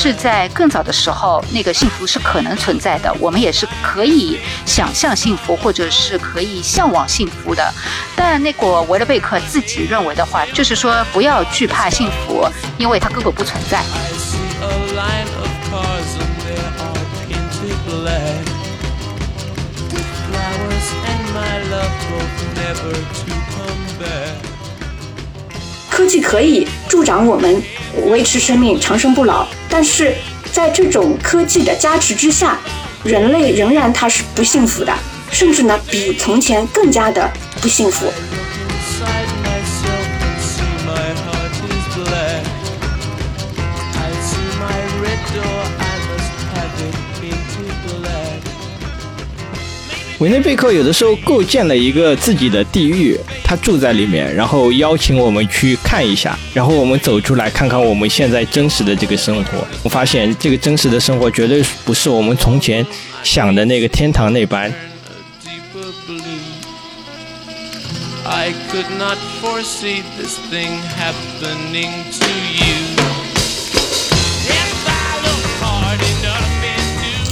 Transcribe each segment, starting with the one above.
是在更早的时候，那个幸福是可能存在的，我们也是可以想象幸福，或者是可以向往幸福的。但那个维勒贝克自己认为的话，就是说不要惧怕幸福，因为它根本不存在。科技可以助长我们维持生命、长生不老，但是在这种科技的加持之下，人类仍然他是不幸福的，甚至呢比从前更加的不幸福。维内贝克有的时候构建了一个自己的地狱，他住在里面，然后邀请我们去看一下，然后我们走出来看看我们现在真实的这个生活。我发现这个真实的生活绝对不是我们从前想的那个天堂那般。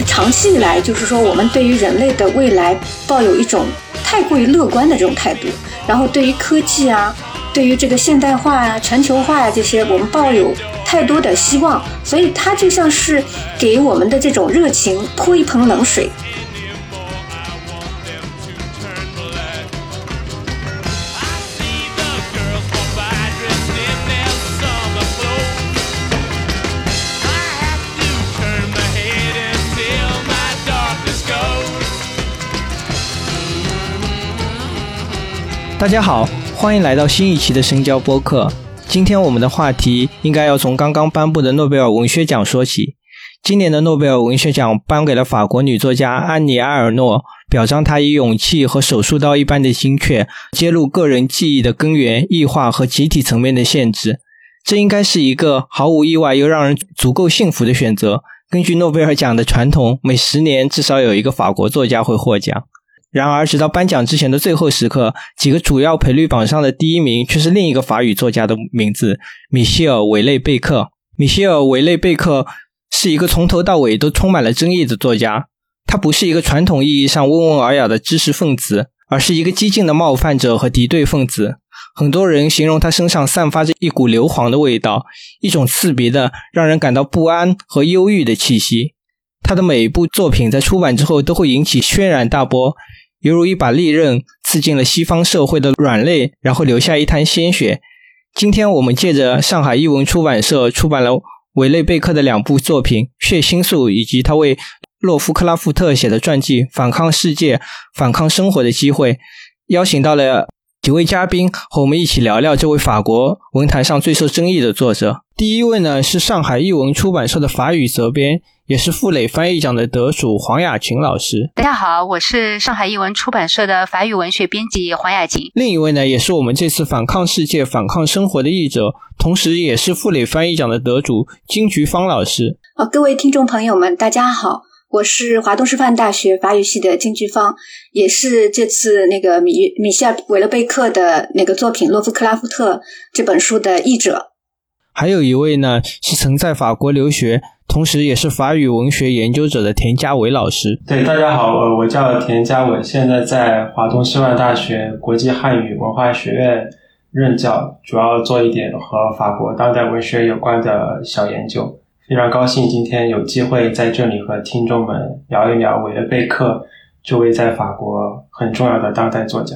长期以来，就是说，我们对于人类的未来抱有一种太过于乐观的这种态度，然后对于科技啊，对于这个现代化啊、全球化啊这些，我们抱有太多的希望，所以它就像是给我们的这种热情泼一盆冷水。大家好，欢迎来到新一期的深交播客。今天我们的话题应该要从刚刚颁布的诺贝尔文学奖说起。今年的诺贝尔文学奖颁给了法国女作家安妮埃尔诺，表彰她以勇气和手术刀一般的精确揭露个人记忆的根源、异化和集体层面的限制。这应该是一个毫无意外又让人足够幸福的选择。根据诺贝尔奖的传统，每十年至少有一个法国作家会获奖。然而，直到颁奖之前的最后时刻，几个主要赔率榜上的第一名却是另一个法语作家的名字——米歇尔·维内贝克。米歇尔·维内贝克是一个从头到尾都充满了争议的作家。他不是一个传统意义上温文尔雅的知识分子，而是一个激进的冒犯者和敌对分子。很多人形容他身上散发着一股硫磺的味道，一种刺鼻的、让人感到不安和忧郁的气息。他的每一部作品在出版之后都会引起轩然大波。犹如一把利刃刺进了西方社会的软肋，然后留下一滩鲜血。今天我们借着上海译文出版社出版了韦内贝克的两部作品《血腥素》以及他为洛夫克拉夫特写的传记《反抗世界，反抗生活》的机会，邀请到了几位嘉宾和我们一起聊聊这位法国文坛上最受争议的作者。第一位呢是上海译文出版社的法语责编。也是傅磊翻译奖的得主黄雅琴老师。大家好，我是上海译文出版社的法语文学编辑黄雅琴。另一位呢，也是我们这次反抗世界、反抗生活的译者，同时也是傅磊翻译奖的得主金菊芳老师。啊，各位听众朋友们，大家好，我是华东师范大学法语系的金菊芳，也是这次那个米米歇尔·韦勒贝克的那个作品《洛夫克拉夫特》这本书的译者。还有一位呢，是曾在法国留学。同时，也是法语文学研究者的田家伟老师。对，大家好，我我叫田家伟，现在在华东师范大学国际汉语文化学院任教，主要做一点和法国当代文学有关的小研究。非常高兴今天有机会在这里和听众们聊一聊韦勒贝克这位在法国很重要的当代作家。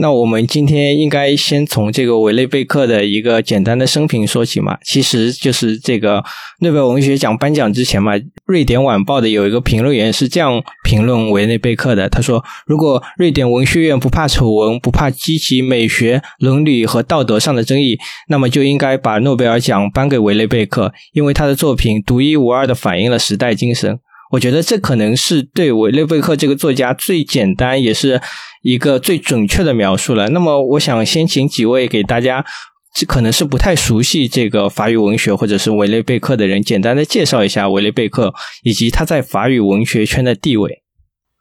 那我们今天应该先从这个韦内贝克的一个简单的生平说起嘛。其实就是这个诺贝尔文学奖颁奖之前嘛，瑞典晚报的有一个评论员是这样评论韦内贝克的：他说，如果瑞典文学院不怕丑闻，不怕激起美学、伦理和道德上的争议，那么就应该把诺贝尔奖颁给韦内贝克，因为他的作品独一无二的反映了时代精神。我觉得这可能是对维雷贝克这个作家最简单也是。一个最准确的描述了。那么，我想先请几位给大家，这可能是不太熟悉这个法语文学或者是维雷贝克的人，简单的介绍一下维雷贝克以及他在法语文学圈的地位。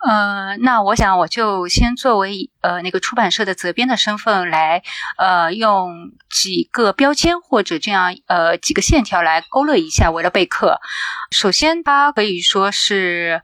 呃，那我想我就先作为呃那个出版社的责编的身份来，呃，用几个标签或者这样呃几个线条来勾勒一下维勒贝克。首先，它可以说是，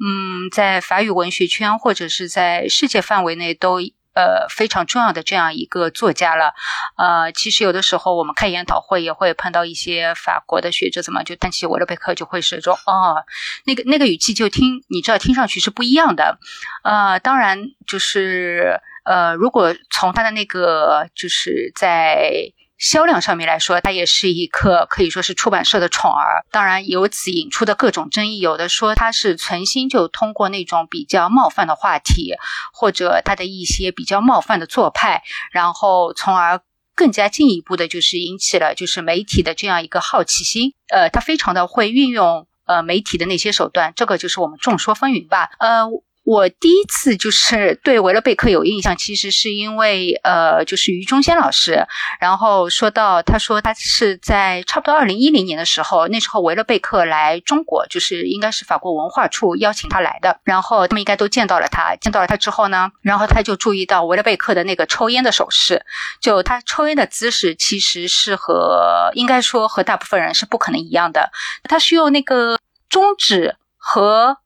嗯，在法语文学圈或者是在世界范围内都。呃，非常重要的这样一个作家了。呃，其实有的时候我们开研讨会也会碰到一些法国的学者，怎么就谈起维勒贝克就会是说，哦，那个那个语气就听，你知道听上去是不一样的。呃，当然就是呃，如果从他的那个就是在。销量上面来说，它也是一个可以说是出版社的宠儿。当然，由此引出的各种争议，有的说他是存心就通过那种比较冒犯的话题，或者他的一些比较冒犯的做派，然后从而更加进一步的，就是引起了就是媒体的这样一个好奇心。呃，他非常的会运用呃媒体的那些手段，这个就是我们众说纷纭吧。呃。我第一次就是对维勒贝克有印象，其实是因为呃，就是于中先老师，然后说到他说他是在差不多二零一零年的时候，那时候维勒贝克来中国，就是应该是法国文化处邀请他来的，然后他们应该都见到了他，见到了他之后呢，然后他就注意到维勒贝克的那个抽烟的手势，就他抽烟的姿势其实是和应该说和大部分人是不可能一样的，他是用那个中指和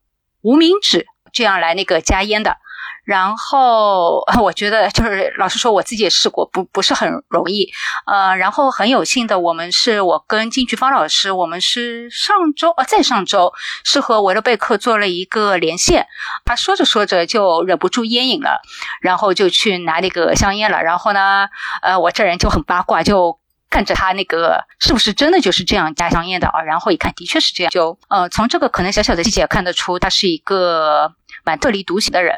无名指。这样来那个加烟的，然后 我觉得 就是老实说，我自己也试过，不不是很容易。呃，然后很有幸的，我们是我跟金菊芳老师，我们是上周呃再上周是和维勒贝克做了一个连线，他说着说着就忍不住烟瘾了，然后就去拿那个香烟了。然后呢，呃，我这人就很八卦，就。看着他那个是不是真的就是这样加香烟的啊？然后一看，的确是这样。就呃，从这个可能小小的细节看得出，他是一个蛮特立独行的人。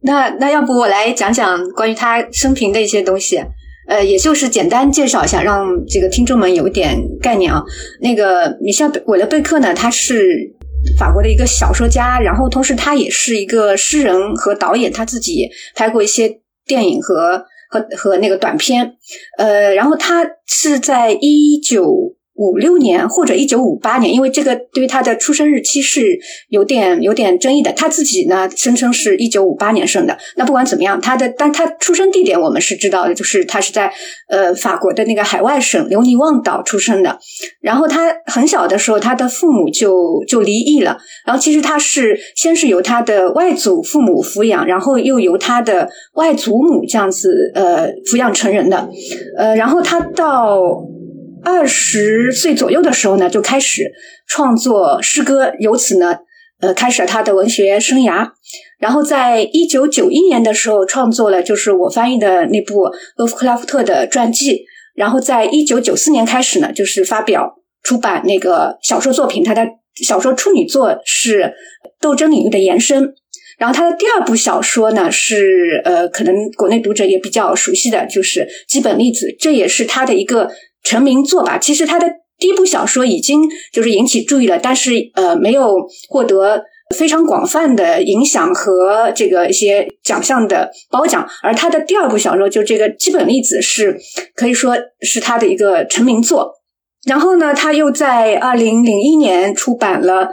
那那要不我来讲讲关于他生平的一些东西，呃，也就是简单介绍一下，让这个听众们有点概念啊。那个米歇尔·韦勒贝克呢，他是法国的一个小说家，然后同时他也是一个诗人和导演，他自己拍过一些电影和。和和那个短片，呃，然后他是在一九。五六年或者一九五八年，因为这个对于他的出生日期是有点有点争议的。他自己呢声称是一九五八年生的。那不管怎么样，他的但他出生地点我们是知道的，就是他是在呃法国的那个海外省留尼旺岛出生的。然后他很小的时候，他的父母就就离异了。然后其实他是先是由他的外祖父母抚养，然后又由他的外祖母这样子呃抚养成人的。呃，然后他到。二十岁左右的时候呢，就开始创作诗歌，由此呢，呃，开始了他的文学生涯。然后在一九九一年的时候，创作了就是我翻译的那部洛夫克拉夫特的传记。然后在一九九四年开始呢，就是发表出版那个小说作品。他的小说处女作是《斗争领域的延伸》。然后他的第二部小说呢，是呃，可能国内读者也比较熟悉的就是《基本粒子》，这也是他的一个。成名作吧，其实他的第一部小说已经就是引起注意了，但是呃没有获得非常广泛的影响和这个一些奖项的褒奖，而他的第二部小说就这个基本粒子是可以说是他的一个成名作。然后呢，他又在二零零一年出版了《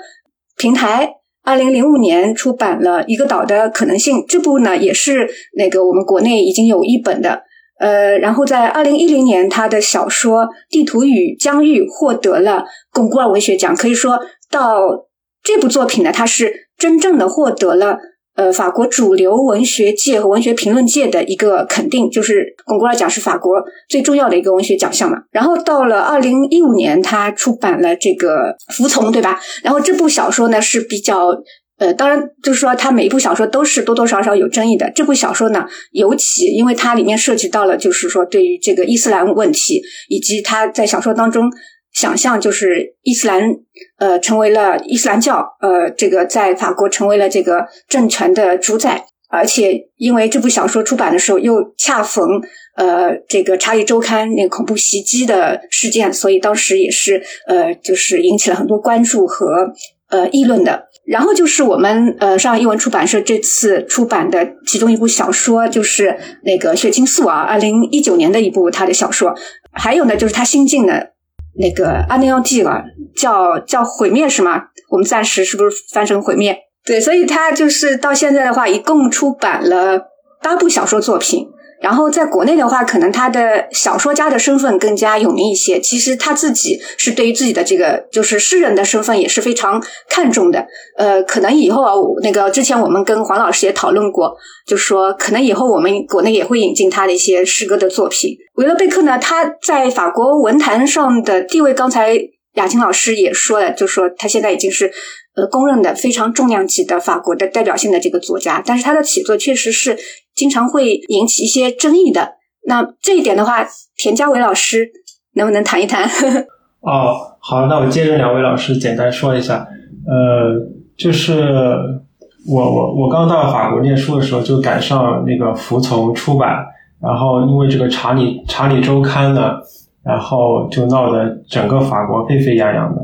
平台》，二零零五年出版了一个岛的可能性，这部呢也是那个我们国内已经有一本的。呃，然后在二零一零年，他的小说《地图与疆域》获得了巩固尔文学奖。可以说到这部作品呢，它是真正的获得了呃法国主流文学界和文学评论界的一个肯定，就是巩固尔奖是法国最重要的一个文学奖项嘛。然后到了二零一五年，他出版了这个《服从》，对吧？然后这部小说呢是比较。呃，当然，就是说，他每一部小说都是多多少少有争议的。这部小说呢，尤其因为它里面涉及到了，就是说，对于这个伊斯兰问题，以及他在小说当中想象，就是伊斯兰呃成为了伊斯兰教，呃，这个在法国成为了这个政权的主宰。而且，因为这部小说出版的时候又恰逢呃这个《查理周刊》那恐怖袭击的事件，所以当时也是呃就是引起了很多关注和呃议论的。然后就是我们呃上海译文出版社这次出版的其中一部小说，就是那个《血清素》啊，二零一九年的一部他的小说。还有呢，就是他新进的那个《阿尼奥蒂》啊，叫叫毁灭是吗？我们暂时是不是翻成毁灭？对，所以他就是到现在的话，一共出版了八部小说作品。然后在国内的话，可能他的小说家的身份更加有名一些。其实他自己是对于自己的这个就是诗人的身份也是非常看重的。呃，可能以后啊，那个之前我们跟黄老师也讨论过，就说可能以后我们国内也会引进他的一些诗歌的作品。维勒贝克呢，他在法国文坛上的地位，刚才雅琴老师也说了，就说他现在已经是。呃，公认的非常重量级的法国的代表性的这个作家，但是他的写作确实是经常会引起一些争议的。那这一点的话，田家伟老师能不能谈一谈？哦，好，那我接着两位老师简单说一下。呃，就是我我我刚到法国念书的时候，就赶上那个服从出版，然后因为这个《查理查理周刊》呢，然后就闹得整个法国沸沸扬扬的。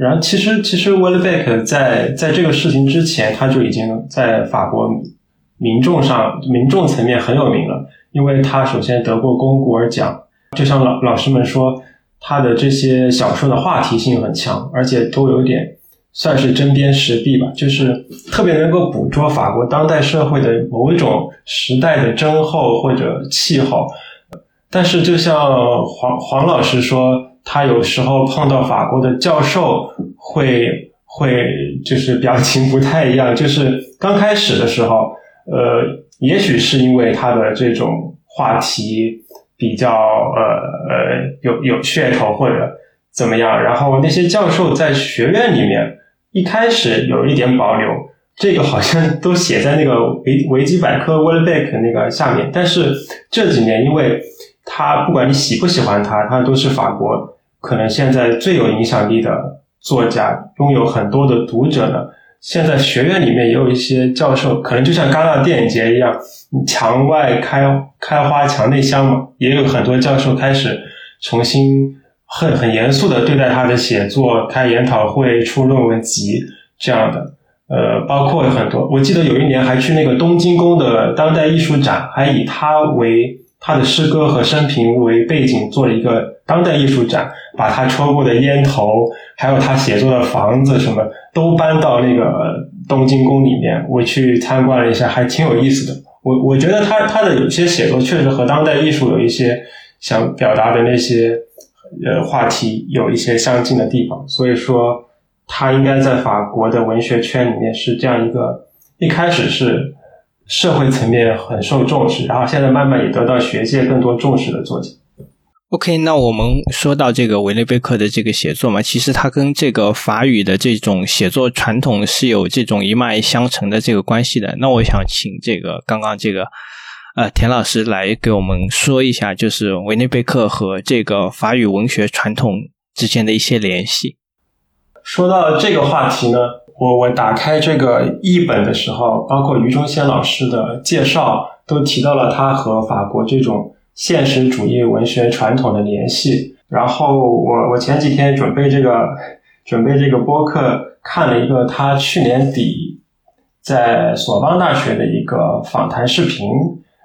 然后，其实其实 w i l l b e c k 在在这个事情之前，他就已经在法国民众上民众层面很有名了，因为他首先得过龚古尔奖，就像老老师们说，他的这些小说的话题性很强，而且都有点算是针砭时弊吧，就是特别能够捕捉法国当代社会的某一种时代的征候或者气候。但是，就像黄黄老师说。他有时候碰到法国的教授，会会就是表情不太一样。就是刚开始的时候，呃，也许是因为他的这种话题比较呃呃有有噱头或者怎么样，然后那些教授在学院里面一开始有一点保留，这个好像都写在那个维维基百科 w i l b e c k 那个下面。但是这几年因为他不管你喜不喜欢他，他都是法国可能现在最有影响力的作家，拥有很多的读者的。现在学院里面也有一些教授，可能就像戛纳电影节一样，墙外开开花墙内香嘛，也有很多教授开始重新很很严肃的对待他的写作，开研讨会、出论文集这样的。呃，包括很多，我记得有一年还去那个东京宫的当代艺术展，还以他为。他的诗歌和生平为背景做了一个当代艺术展，把他抽过的烟头，还有他写作的房子什么都搬到那个东京宫里面。我去参观了一下，还挺有意思的。我我觉得他他的有些写作确实和当代艺术有一些想表达的那些呃话题有一些相近的地方。所以说，他应该在法国的文学圈里面是这样一个，一开始是。社会层面很受重视，然后现在慢慢也得到学界更多重视的作家。OK，那我们说到这个维内贝克的这个写作嘛，其实它跟这个法语的这种写作传统是有这种一脉相承的这个关系的。那我想请这个刚刚这个呃田老师来给我们说一下，就是维内贝克和这个法语文学传统之间的一些联系。说到这个话题呢。我我打开这个译本的时候，包括余中先老师的介绍，都提到了他和法国这种现实主义文学传统的联系。然后我我前几天准备这个准备这个播客，看了一个他去年底在索邦大学的一个访谈视频，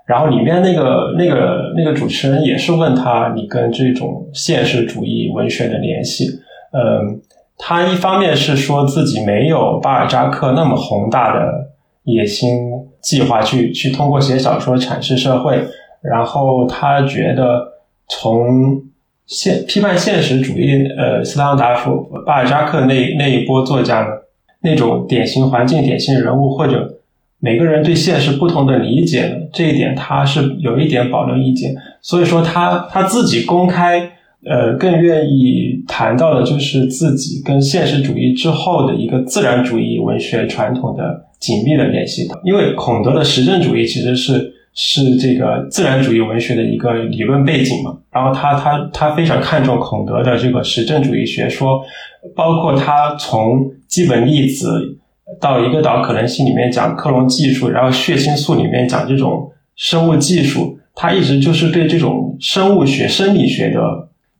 然后里面那个那个那个主持人也是问他，你跟这种现实主义文学的联系，嗯。他一方面是说自己没有巴尔扎克那么宏大的野心计划去去通过写小说阐释社会，然后他觉得从现批判现实主义，呃，斯汤达夫、巴尔扎克那那一波作家呢，那种典型环境、典型人物或者每个人对现实不同的理解呢，这一点他是有一点保留意见，所以说他他自己公开。呃，更愿意谈到的就是自己跟现实主义之后的一个自然主义文学传统的紧密的联系。因为孔德的实证主义其实是是这个自然主义文学的一个理论背景嘛。然后他他他非常看重孔德的这个实证主义学说，包括他从基本粒子到一个岛可能性里面讲克隆技术，然后血清素里面讲这种生物技术，他一直就是对这种生物学、生理学的。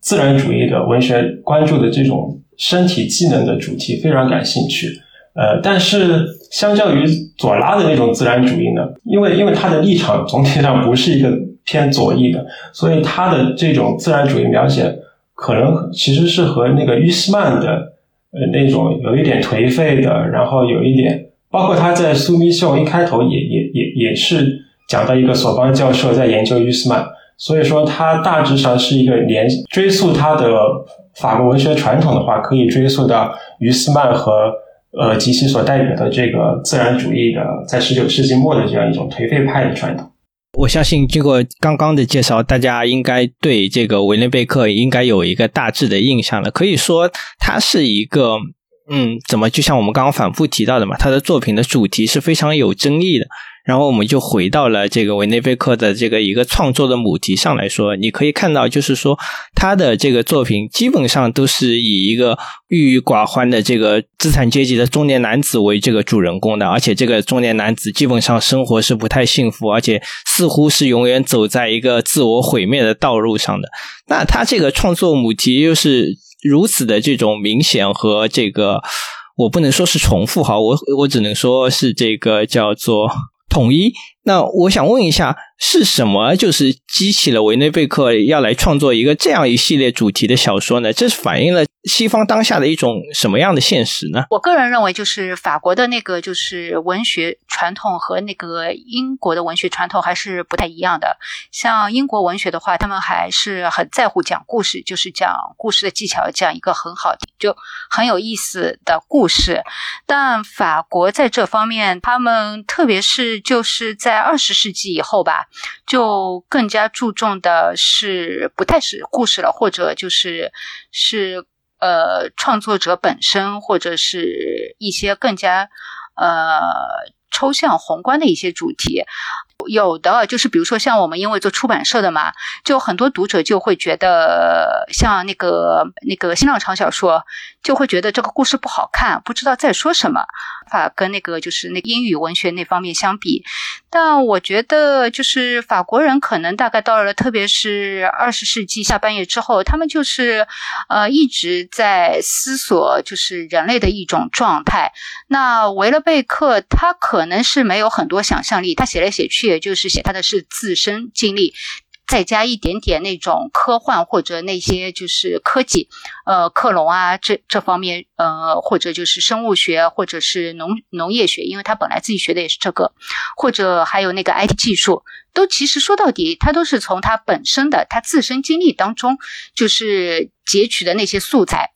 自然主义的文学关注的这种身体技能的主题非常感兴趣，呃，但是相较于左拉的那种自然主义呢，因为因为他的立场总体上不是一个偏左翼的，所以他的这种自然主义描写可能其实是和那个于斯曼的呃那种有一点颓废的，然后有一点包括他在《苏密秀》一开头也也也也是讲到一个索邦教授在研究于斯曼，所以说他大致上是一个连追溯他的法国文学传统的话，可以追溯到于斯曼和呃及其所代表的这个自然主义的在十九世纪末的这样一种颓废派的传统。我相信经过刚刚的介绍，大家应该对这个维内贝克应该有一个大致的印象了。可以说，他是一个，嗯，怎么就像我们刚刚反复提到的嘛，他的作品的主题是非常有争议的。然后我们就回到了这个维内贝克的这个一个创作的母题上来说，你可以看到，就是说他的这个作品基本上都是以一个郁郁寡欢的这个资产阶级的中年男子为这个主人公的，而且这个中年男子基本上生活是不太幸福，而且似乎是永远走在一个自我毁灭的道路上的。那他这个创作母题又是如此的这种明显和这个，我不能说是重复哈，我我只能说是这个叫做。统一。那我想问一下，是什么就是激起了维内贝克要来创作一个这样一系列主题的小说呢？这是反映了西方当下的一种什么样的现实呢？我个人认为，就是法国的那个就是文学传统和那个英国的文学传统还是不太一样的。像英国文学的话，他们还是很在乎讲故事，就是讲故事的技巧，讲一个很好就很有意思的故事。但法国在这方面，他们特别是就是在二十世纪以后吧，就更加注重的是不太是故事了，或者就是是呃创作者本身，或者是一些更加呃抽象宏观的一些主题。有的就是比如说像我们因为做出版社的嘛，就很多读者就会觉得像那个那个新浪潮小说，就会觉得这个故事不好看，不知道在说什么。法跟那个就是那英语文学那方面相比，但我觉得就是法国人可能大概到了，特别是二十世纪下半叶之后，他们就是呃一直在思索就是人类的一种状态。那维勒贝克他可能是没有很多想象力，他写来写去。也就是写他的是自身经历，再加一点点那种科幻或者那些就是科技，呃，克隆啊这这方面，呃，或者就是生物学或者是农农业学，因为他本来自己学的也是这个，或者还有那个 IT 技术，都其实说到底，他都是从他本身的他自身经历当中就是截取的那些素材，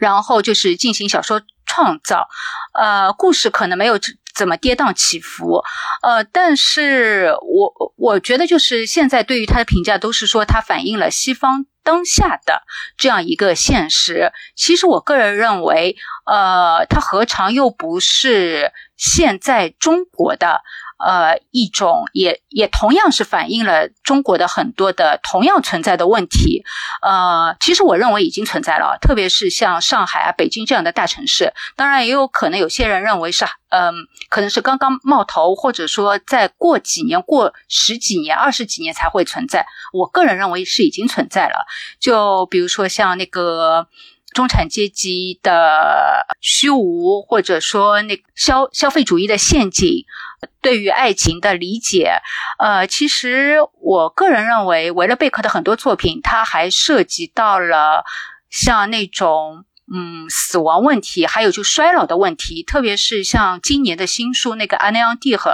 然后就是进行小说创造，呃，故事可能没有。怎么跌宕起伏？呃，但是我我觉得就是现在对于他的评价都是说他反映了西方当下的这样一个现实。其实我个人认为，呃，他何尝又不是现在中国的？呃，一种也也同样是反映了中国的很多的同样存在的问题。呃，其实我认为已经存在了，特别是像上海啊、北京这样的大城市。当然，也有可能有些人认为是，嗯，可能是刚刚冒头，或者说再过几年、过十几年、二十几年才会存在。我个人认为是已经存在了。就比如说像那个中产阶级的虚无，或者说那消消费主义的陷阱。对于爱情的理解，呃，其实我个人认为，维勒贝克的很多作品，他还涉及到了像那种嗯死亡问题，还有就衰老的问题，特别是像今年的新书那个《安内昂蒂和》，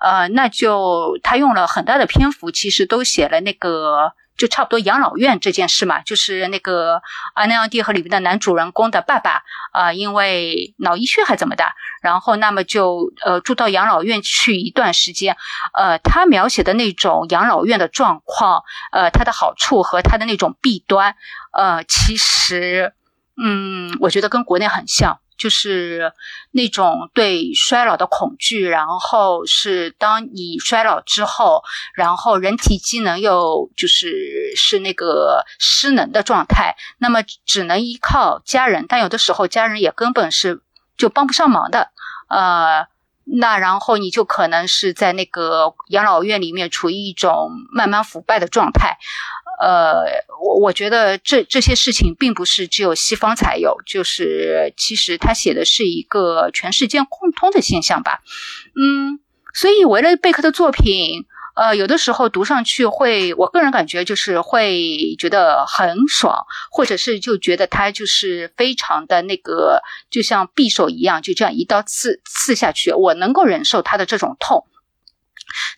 呃，那就他用了很大的篇幅，其实都写了那个。就差不多养老院这件事嘛，就是那个《阿内昂蒂和里面的男主人公的爸爸啊，因为脑溢血还怎么的，然后那么就呃住到养老院去一段时间，呃，他描写的那种养老院的状况，呃，它的好处和它的那种弊端，呃，其实，嗯，我觉得跟国内很像。就是那种对衰老的恐惧，然后是当你衰老之后，然后人体机能又就是是那个失能的状态，那么只能依靠家人，但有的时候家人也根本是就帮不上忙的，呃，那然后你就可能是在那个养老院里面处于一种慢慢腐败的状态。呃，我我觉得这这些事情并不是只有西方才有，就是其实他写的是一个全世界共通的现象吧。嗯，所以维勒贝克的作品，呃，有的时候读上去会，我个人感觉就是会觉得很爽，或者是就觉得他就是非常的那个，就像匕首一样，就这样一刀刺刺下去，我能够忍受他的这种痛。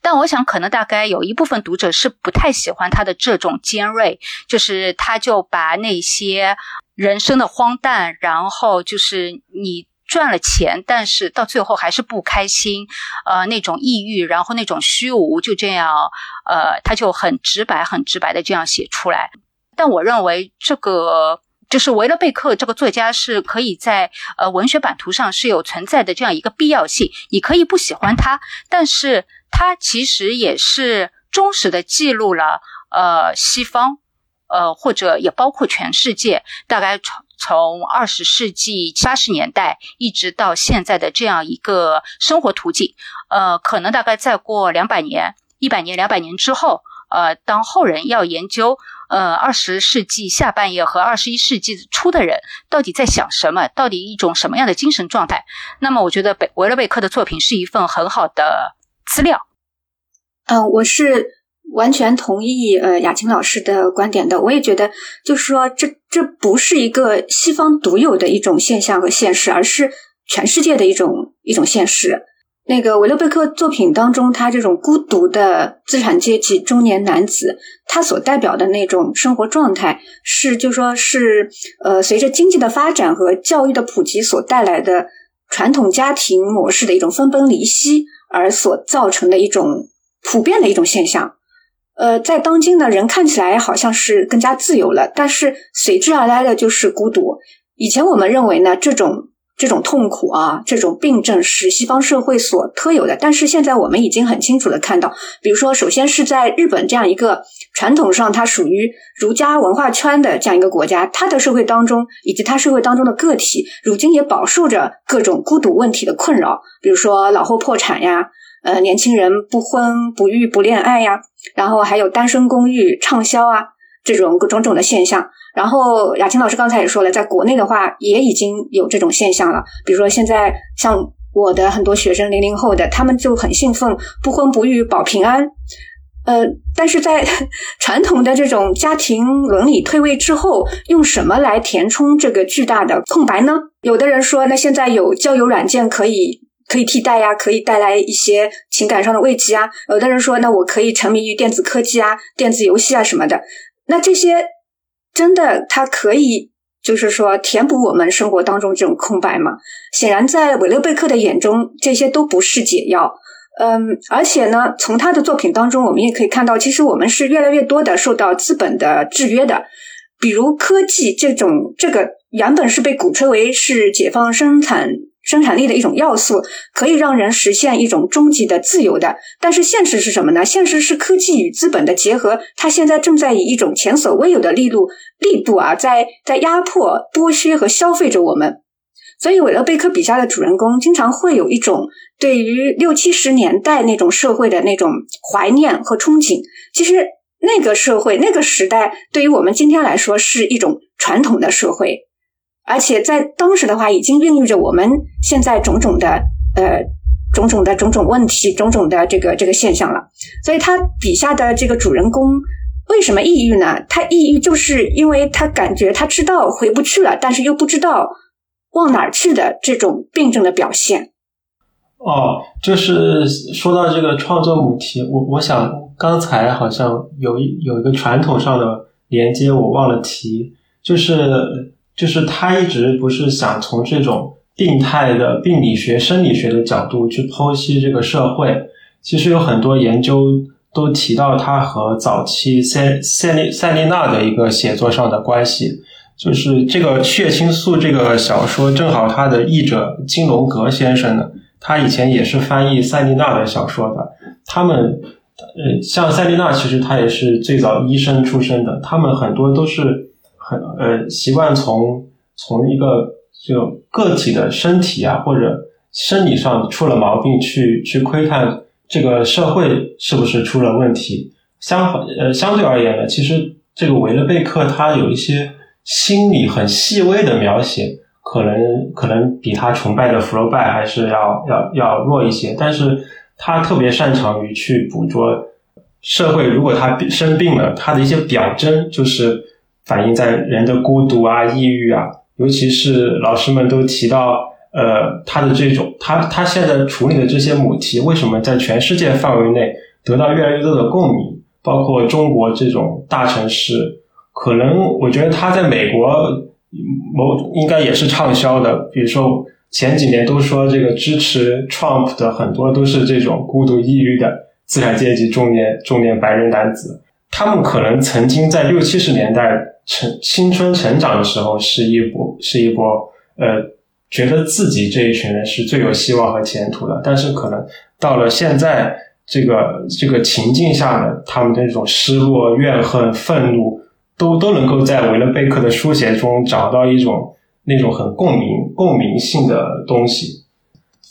但我想，可能大概有一部分读者是不太喜欢他的这种尖锐，就是他就把那些人生的荒诞，然后就是你赚了钱，但是到最后还是不开心，呃，那种抑郁，然后那种虚无，就这样，呃，他就很直白、很直白的这样写出来。但我认为，这个就是维勒贝克这个作家是可以在呃文学版图上是有存在的这样一个必要性。你可以不喜欢他，但是。它其实也是忠实的记录了，呃，西方，呃，或者也包括全世界，大概从从二十世纪八十年代一直到现在的这样一个生活图景，呃，可能大概再过两百年、一百年、两百年之后，呃，当后人要研究，呃，二十世纪下半叶和二十一世纪初的人到底在想什么，到底一种什么样的精神状态，那么我觉得贝维勒贝克的作品是一份很好的。资料，嗯，我是完全同意呃雅琴老师的观点的。我也觉得，就是说，这这不是一个西方独有的一种现象和现实，而是全世界的一种一种现实。那个维勒贝克作品当中，他这种孤独的资产阶级中年男子，他所代表的那种生活状态，是就说是呃，随着经济的发展和教育的普及所带来的传统家庭模式的一种分崩离析。而所造成的一种普遍的一种现象，呃，在当今呢人看起来好像是更加自由了，但是随之而来的就是孤独。以前我们认为呢，这种这种痛苦啊，这种病症是西方社会所特有的，但是现在我们已经很清楚的看到，比如说，首先是在日本这样一个传统上它属于儒家文化圈的这样一个国家，它的社会当中以及它社会当中的个体，如今也饱受着各种孤独问题的困扰。比如说老后破产呀，呃，年轻人不婚不育不恋爱呀，然后还有单身公寓畅销啊，这种种种的现象。然后雅琴老师刚才也说了，在国内的话也已经有这种现象了。比如说现在像我的很多学生零零后的，他们就很信奉不婚不育保平安。呃，但是在 传统的这种家庭伦理退位之后，用什么来填充这个巨大的空白呢？有的人说，那现在有交友软件可以。可以替代呀，可以带来一些情感上的慰藉啊。有的人说，那我可以沉迷于电子科技啊、电子游戏啊什么的。那这些真的，它可以就是说填补我们生活当中这种空白吗？显然，在韦勒贝克的眼中，这些都不是解药。嗯，而且呢，从他的作品当中，我们也可以看到，其实我们是越来越多的受到资本的制约的。比如科技这种，这个原本是被鼓吹为是解放生产。生产力的一种要素，可以让人实现一种终极的自由的。但是现实是什么呢？现实是科技与资本的结合，它现在正在以一种前所未有的力度力度啊，在在压迫、剥削和消费着我们。所以，韦勒贝克笔下的主人公经常会有一种对于六七十年代那种社会的那种怀念和憧憬。其实，那个社会、那个时代，对于我们今天来说，是一种传统的社会。而且在当时的话，已经孕育着我们现在种种的呃种种的种种问题、种种的这个这个现象了。所以他笔下的这个主人公为什么抑郁呢？他抑郁就是因为他感觉他知道回不去了，但是又不知道往哪儿去的这种病症的表现。哦，就是说到这个创作母题，我我想刚才好像有一有一个传统上的连接，我忘了提，就是。就是他一直不是想从这种病态的病理学、生理学的角度去剖析这个社会。其实有很多研究都提到他和早期塞塞利塞利娜的一个写作上的关系。就是这个《血清素》这个小说，正好他的译者金龙格先生呢，他以前也是翻译塞利娜的小说的。他们呃，像塞利娜，其实他也是最早医生出身的。他们很多都是。很呃，习惯从从一个就个体的身体啊，或者生理上出了毛病，去去窥探这个社会是不是出了问题。相呃相对而言呢，其实这个维勒贝克他有一些心理很细微的描写，可能可能比他崇拜的福楼拜还是要要要弱一些。但是他特别擅长于去捕捉社会如果他生病了，他的一些表征就是反映在人的孤独啊、抑郁啊，尤其是老师们都提到，呃，他的这种他他现在处理的这些母题，为什么在全世界范围内得到越来越多的共鸣？包括中国这种大城市，可能我觉得他在美国某应该也是畅销的，比如说前几年都说这个支持 Trump 的很多都是这种孤独抑郁的。资产阶级中年中年白人男子，他们可能曾经在六七十年代成青春成长的时候，是一波是一波呃，觉得自己这一群人是最有希望和前途的。但是可能到了现在这个这个情境下呢，他们的那种失落、怨恨、愤怒，都都能够在维勒贝克的书写中找到一种那种很共鸣、共鸣性的东西。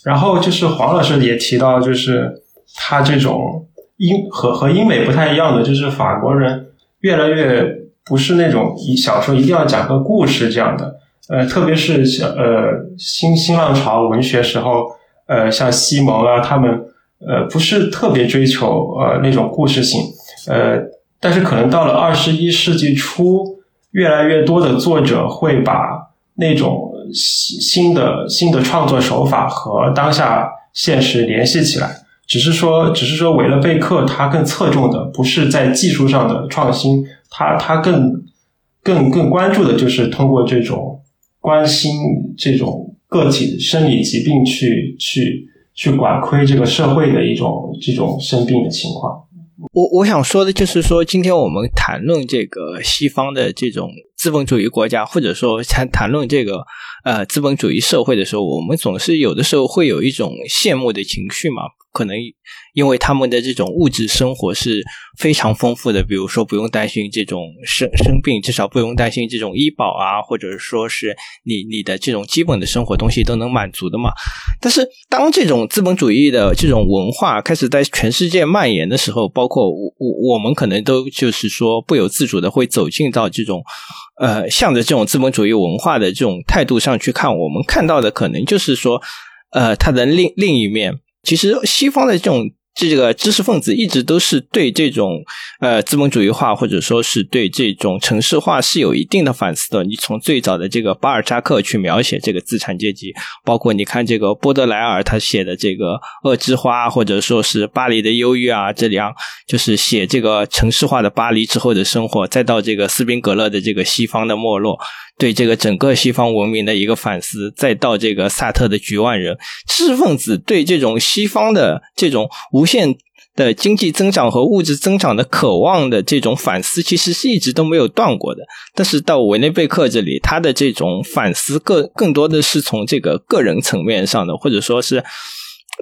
然后就是黄老师也提到，就是。他这种英和和英美不太一样的，就是法国人越来越不是那种以小说一定要讲个故事这样的，呃，特别是像呃新新浪潮文学时候，呃，像西蒙啊，他们呃不是特别追求呃那种故事性，呃，但是可能到了二十一世纪初，越来越多的作者会把那种新新的新的创作手法和当下现实联系起来。只是说，只是说，维勒贝克他更侧重的不是在技术上的创新，他他更更更关注的就是通过这种关心这种个体生理疾病去去去管窥这个社会的一种这种生病的情况。我我想说的就是说，今天我们谈论这个西方的这种资本主义国家，或者说谈谈论这个呃资本主义社会的时候，我们总是有的时候会有一种羡慕的情绪嘛。可能因为他们的这种物质生活是非常丰富的，比如说不用担心这种生生病，至少不用担心这种医保啊，或者说是你你的这种基本的生活东西都能满足的嘛。但是当这种资本主义的这种文化开始在全世界蔓延的时候，包括我我我们可能都就是说不由自主的会走进到这种呃向着这种资本主义文化的这种态度上去看，我们看到的可能就是说呃它的另另一面。其实，西方的这种这个知识分子一直都是对这种呃资本主义化，或者说是对这种城市化是有一定的反思的。你从最早的这个巴尔扎克去描写这个资产阶级，包括你看这个波德莱尔他写的这个《恶之花》，或者说是《巴黎的忧郁》啊，这两就是写这个城市化的巴黎之后的生活，再到这个斯宾格勒的这个西方的没落。对这个整个西方文明的一个反思，再到这个萨特的《局外人》，知识分子对这种西方的这种无限的经济增长和物质增长的渴望的这种反思，其实是一直都没有断过的。但是到维内贝克这里，他的这种反思更更多的是从这个个人层面上的，或者说是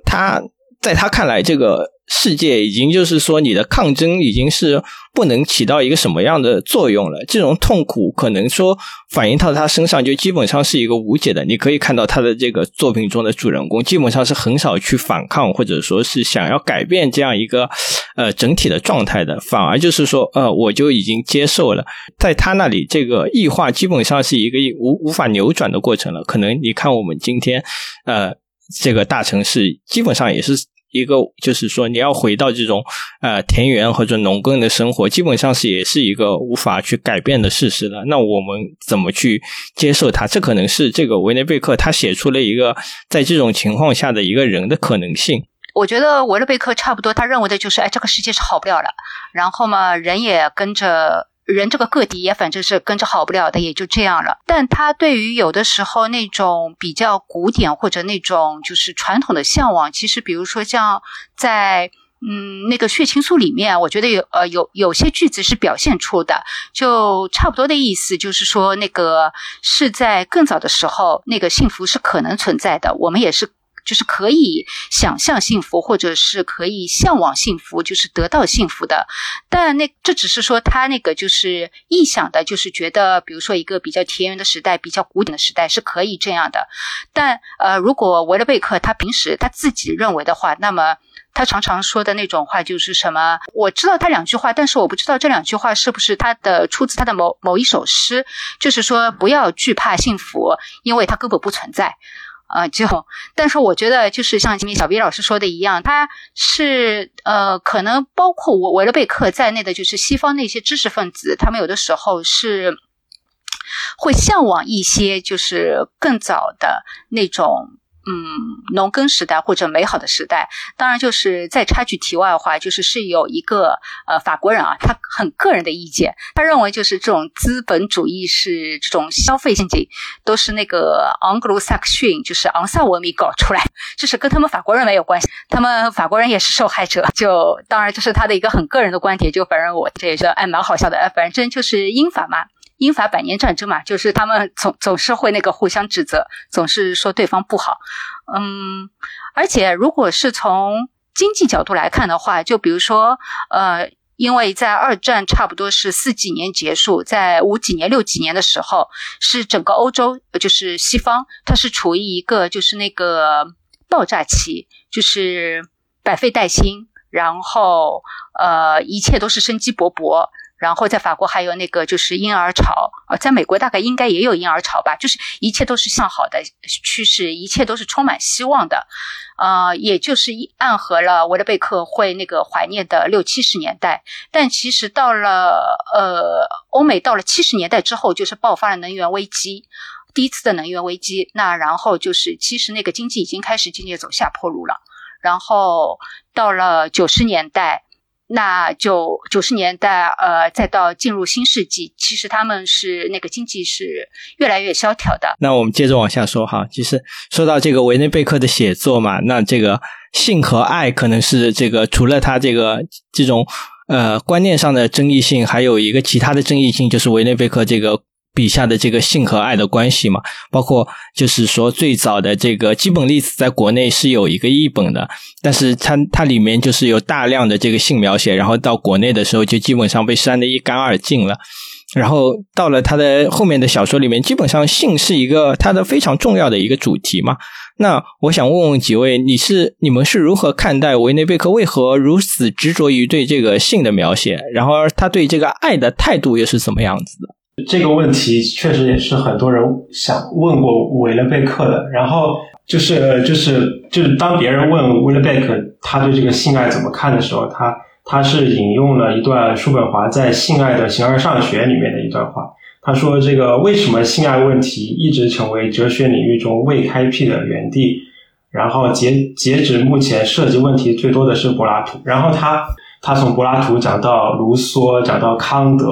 他在他看来这个。世界已经就是说，你的抗争已经是不能起到一个什么样的作用了。这种痛苦可能说反映到他身上，就基本上是一个无解的。你可以看到他的这个作品中的主人公，基本上是很少去反抗，或者说是想要改变这样一个呃整体的状态的。反而就是说，呃，我就已经接受了。在他那里，这个异化基本上是一个无无法扭转的过程了。可能你看我们今天呃这个大城市，基本上也是。一个就是说，你要回到这种呃田园或者农耕的生活，基本上是也是一个无法去改变的事实了。那我们怎么去接受它？这可能是这个维内贝克他写出了一个在这种情况下的一个人的可能性。我觉得维勒贝克差不多，他认为的就是，哎，这个世界是好不了了，然后嘛，人也跟着。人这个个体也反正是跟着好不了的，也就这样了。但他对于有的时候那种比较古典或者那种就是传统的向往，其实比如说像在嗯那个血清素里面，我觉得有呃有有些句子是表现出的，就差不多的意思，就是说那个是在更早的时候，那个幸福是可能存在的，我们也是。就是可以想象幸福，或者是可以向往幸福，就是得到幸福的。但那这只是说他那个就是臆想的，就是觉得，比如说一个比较田园的时代，比较古典的时代是可以这样的。但呃，如果维勒贝克他平时他自己认为的话，那么他常常说的那种话就是什么？我知道他两句话，但是我不知道这两句话是不是他的出自他的某某一首诗，就是说不要惧怕幸福，因为它根本不存在。啊，就，但是我觉得就是像今天小 B 老师说的一样，他是呃，可能包括我维勒贝克在内的，就是西方那些知识分子，他们有的时候是会向往一些就是更早的那种。嗯，农耕时代或者美好的时代，当然就是再插句题外话，就是是有一个呃法国人啊，他很个人的意见，他认为就是这种资本主义是这种消费陷阱，都是那个昂格鲁萨克逊，就是昂萨文明搞出来，就是跟他们法国人没有关系，他们法国人也是受害者。就当然这是他的一个很个人的观点，就反正我这也是哎蛮好笑的，反正就是英法嘛。英法百年战争嘛，就是他们总总是会那个互相指责，总是说对方不好。嗯，而且如果是从经济角度来看的话，就比如说，呃，因为在二战差不多是四几年结束，在五几年、六几年的时候，是整个欧洲，就是西方，它是处于一个就是那个爆炸期，就是百废待兴，然后呃，一切都是生机勃勃。然后在法国还有那个就是婴儿潮，呃，在美国大概应该也有婴儿潮吧，就是一切都是向好的趋势，一切都是充满希望的，呃，也就是暗合了维勒贝克会那个怀念的六七十年代。但其实到了呃欧美到了七十年代之后，就是爆发了能源危机，第一次的能源危机。那然后就是其实那个经济已经开始渐渐走下坡路了。然后到了九十年代。那就九十年代，呃，再到进入新世纪，其实他们是那个经济是越来越萧条的。那我们接着往下说哈，其实说到这个维内贝克的写作嘛，那这个性和爱可能是这个除了他这个这种呃观念上的争议性，还有一个其他的争议性，就是维内贝克这个。笔下的这个性和爱的关系嘛，包括就是说最早的这个基本例子，在国内是有一个译本的，但是它它里面就是有大量的这个性描写，然后到国内的时候就基本上被删的一干二净了。然后到了他的后面的小说里面，基本上性是一个他的非常重要的一个主题嘛。那我想问问几位，你是你们是如何看待维内贝克为何如此执着于对这个性的描写，然后他对这个爱的态度又是怎么样子的？这个问题确实也是很多人想问过维勒贝克的。然后就是就是就是当别人问维勒贝克他对这个性爱怎么看的时候，他他是引用了一段叔本华在《性爱的形而上学》里面的一段话。他说：“这个为什么性爱问题一直成为哲学领域中未开辟的园地？然后截截止目前涉及问题最多的是柏拉图。然后他他从柏拉图讲到卢梭，讲到康德。”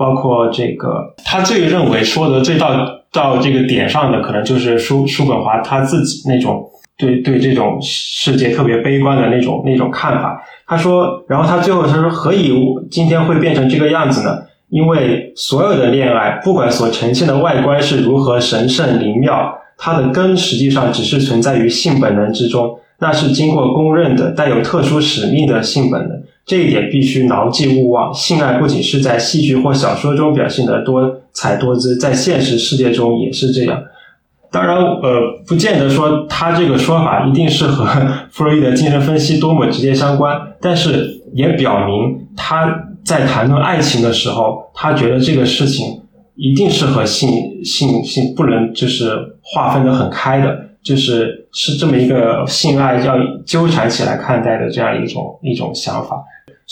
包括这个，他最认为说的最到到这个点上的，可能就是叔叔本华他自己那种对对这种世界特别悲观的那种那种看法。他说，然后他最后他说，何以今天会变成这个样子呢？因为所有的恋爱，不管所呈现的外观是如何神圣灵妙，它的根实际上只是存在于性本能之中，那是经过公认的带有特殊使命的性本能。这一点必须牢记勿忘。性爱不仅是在戏剧或小说中表现的多彩多姿，在现实世界中也是这样。当然，呃，不见得说他这个说法一定是和 弗洛伊德精神分析多么直接相关，但是也表明他在谈论爱情的时候，他觉得这个事情一定是和性性性不能就是划分的很开的。就是是这么一个性爱要纠缠起来看待的这样一种一种想法。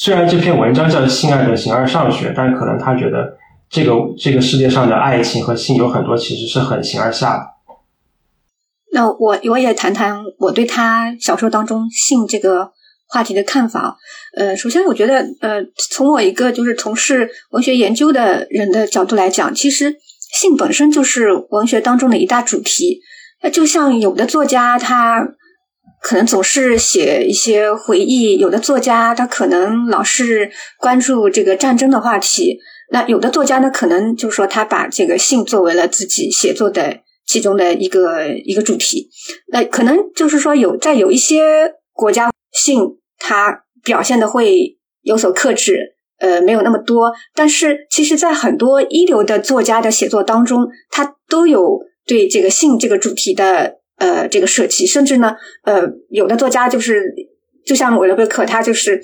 虽然这篇文章叫《性爱的形而上学》，但可能他觉得这个这个世界上的爱情和性有很多其实是很形而下的。那我我也谈谈我对他小说当中性这个话题的看法。呃，首先我觉得，呃，从我一个就是从事文学研究的人的角度来讲，其实性本身就是文学当中的一大主题。那就像有的作家，他可能总是写一些回忆；有的作家，他可能老是关注这个战争的话题。那有的作家呢，可能就是说他把这个性作为了自己写作的其中的一个一个主题。那可能就是说有在有一些国家，性它表现的会有所克制，呃，没有那么多。但是其实，在很多一流的作家的写作当中，他都有。对这个性这个主题的呃这个设计，甚至呢呃有的作家就是就像韦勒贝克，他就是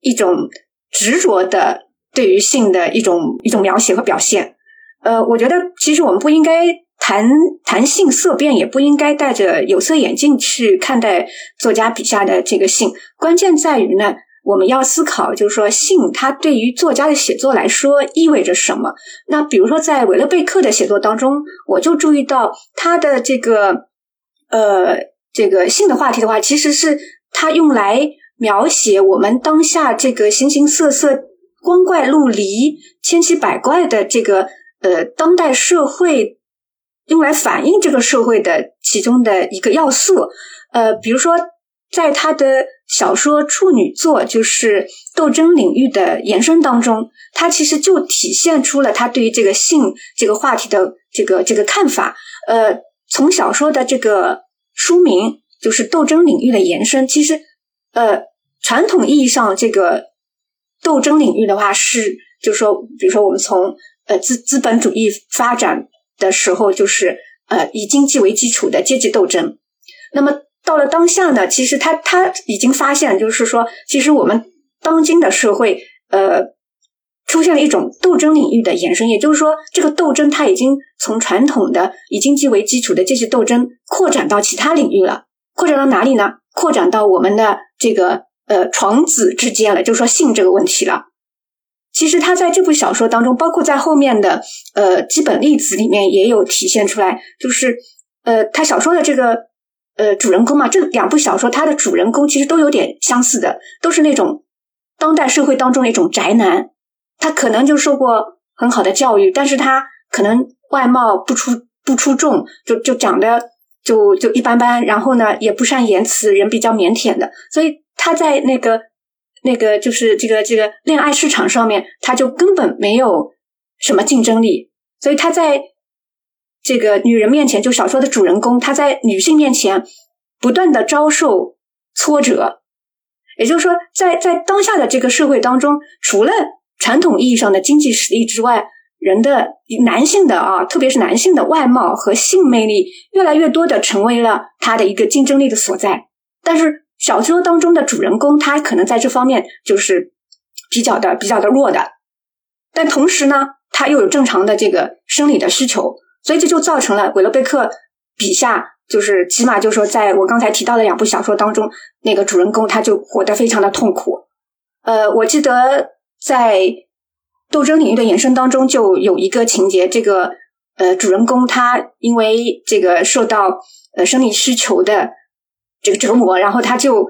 一种执着的对于性的一种一种描写和表现。呃，我觉得其实我们不应该谈谈性色变，也不应该戴着有色眼镜去看待作家笔下的这个性。关键在于呢，我们要思考，就是说性它对于作家的写作来说意味着什么。那比如说在韦勒贝克的写作当中，我就注意到他的这个呃这个性的话题的话，其实是他用来描写我们当下这个形形色色、光怪陆离、千奇百怪的这个呃当代社会。用来反映这个社会的其中的一个要素，呃，比如说，在他的小说处女作就是斗争领域的延伸当中，他其实就体现出了他对于这个性这个话题的这个这个看法。呃，从小说的这个书名就是斗争领域的延伸，其实，呃，传统意义上这个斗争领域的话是，就是说，比如说我们从呃资资本主义发展。的时候，就是呃以经济为基础的阶级斗争。那么到了当下呢，其实他他已经发现，就是说，其实我们当今的社会呃出现了一种斗争领域的延伸，也就是说，这个斗争它已经从传统的以经济为基础的阶级斗争扩展到其他领域了。扩展到哪里呢？扩展到我们的这个呃床子之间了，就是说性这个问题了。其实他在这部小说当中，包括在后面的呃基本例子里面也有体现出来，就是呃他小说的这个呃主人公嘛，这两部小说它的主人公其实都有点相似的，都是那种当代社会当中的一种宅男，他可能就受过很好的教育，但是他可能外貌不出不出众，就就长得就就一般般，然后呢也不善言辞，人比较腼腆的，所以他在那个。那个就是这个这个恋爱市场上面，他就根本没有什么竞争力，所以他在这个女人面前，就小说的主人公，他在女性面前不断的遭受挫折。也就是说，在在当下的这个社会当中，除了传统意义上的经济实力之外，人的男性的啊，特别是男性的外貌和性魅力，越来越多的成为了他的一个竞争力的所在。但是。小说当中的主人公，他可能在这方面就是比较的比较的弱的，但同时呢，他又有正常的这个生理的需求，所以这就造成了韦勒贝克笔下，就是起码就是说，在我刚才提到的两部小说当中，那个主人公他就活得非常的痛苦。呃，我记得在斗争领域的衍生当中，就有一个情节，这个呃主人公他因为这个受到呃生理需求的。这个折磨，然后他就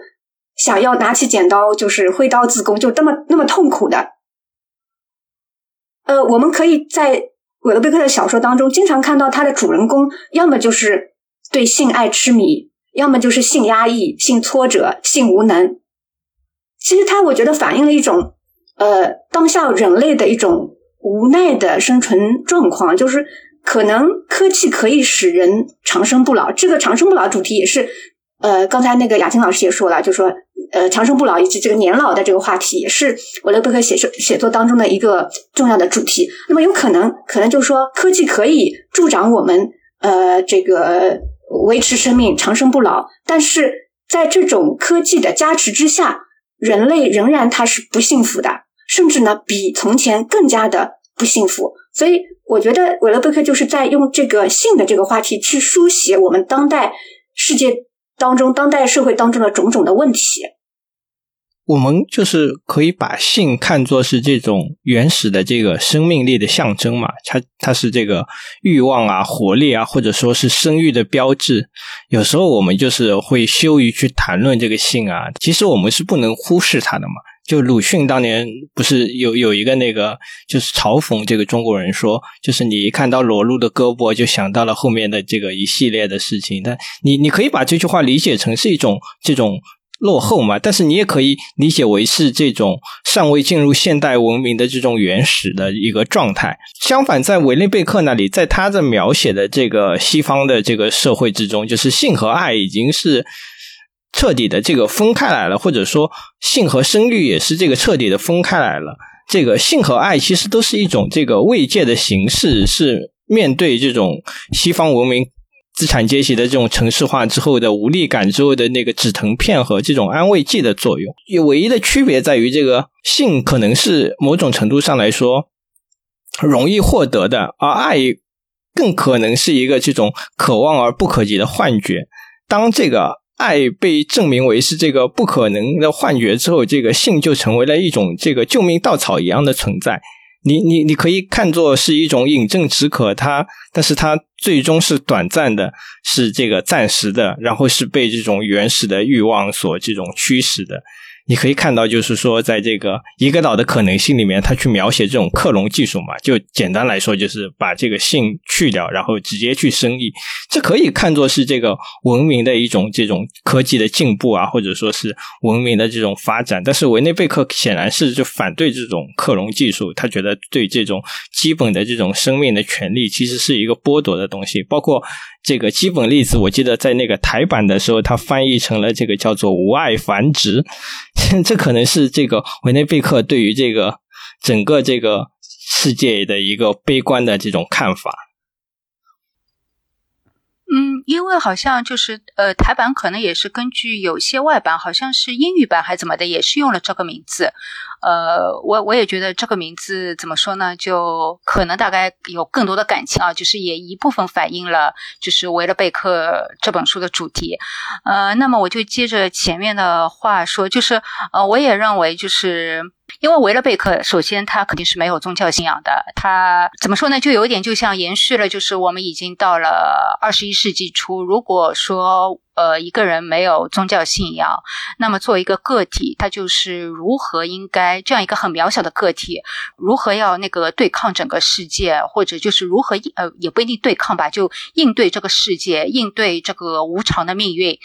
想要拿起剪刀，就是挥刀自宫，就这么那么痛苦的。呃，我们可以在韦勒贝克的小说当中经常看到他的主人公，要么就是对性爱痴迷，要么就是性压抑、性挫折、性无能。其实他我觉得反映了一种呃当下人类的一种无奈的生存状况，就是可能科技可以使人长生不老，这个长生不老主题也是。呃，刚才那个雅琴老师也说了，就说呃长生不老以及这个年老的这个话题，也是我勒贝克写作写作当中的一个重要的主题。那么有可能，可能就是说科技可以助长我们呃这个维持生命、长生不老，但是在这种科技的加持之下，人类仍然他是不幸福的，甚至呢比从前更加的不幸福。所以我觉得韦勒贝克就是在用这个性的这个话题去书写我们当代世界。当中，当代社会当中的种种的问题，我们就是可以把性看作是这种原始的这个生命力的象征嘛？它它是这个欲望啊、活力啊，或者说是生育的标志。有时候我们就是会羞于去谈论这个性啊，其实我们是不能忽视它的嘛。就鲁迅当年不是有有一个那个，就是嘲讽这个中国人说，就是你一看到裸露的胳膊，就想到了后面的这个一系列的事情。但你你可以把这句话理解成是一种这种落后嘛，但是你也可以理解为是这种尚未进入现代文明的这种原始的一个状态。相反，在韦利贝克那里，在他的描写的这个西方的这个社会之中，就是性和爱已经是。彻底的这个分开来了，或者说性和生育也是这个彻底的分开来了。这个性和爱其实都是一种这个慰藉的形式，是面对这种西方文明资产阶级的这种城市化之后的无力感之后的那个止疼片和这种安慰剂的作用。有唯一的区别在于，这个性可能是某种程度上来说容易获得的，而爱。更可能是一个这种可望而不可及的幻觉。当这个爱被证明为是这个不可能的幻觉之后，这个性就成为了一种这个救命稻草一样的存在。你你你可以看作是一种饮鸩止渴，它但是它最终是短暂的，是这个暂时的，然后是被这种原始的欲望所这种驱使的。你可以看到，就是说，在这个一个岛的可能性里面，他去描写这种克隆技术嘛，就简单来说，就是把这个性去掉，然后直接去生育，这可以看作是这个文明的一种这种科技的进步啊，或者说是文明的这种发展。但是维内贝克显然是就反对这种克隆技术，他觉得对这种基本的这种生命的权利其实是一个剥夺的东西，包括。这个基本例子，我记得在那个台版的时候，它翻译成了这个叫做“无爱繁殖”，这可能是这个维内贝克对于这个整个这个世界的一个悲观的这种看法。嗯，因为好像就是呃，台版可能也是根据有些外版，好像是英语版还怎么的，也是用了这个名字。呃，我我也觉得这个名字怎么说呢？就可能大概有更多的感情啊，就是也一部分反映了就是维勒贝克这本书的主题。呃，那么我就接着前面的话说，就是呃，我也认为就是因为维勒贝克，首先他肯定是没有宗教信仰的，他怎么说呢？就有一点就像延续了，就是我们已经到了二十一世纪初，如果说。呃，一个人没有宗教信仰，那么作为一个个体，他就是如何应该这样一个很渺小的个体，如何要那个对抗整个世界，或者就是如何呃也不一定对抗吧，就应对这个世界，应对这个无常的命运。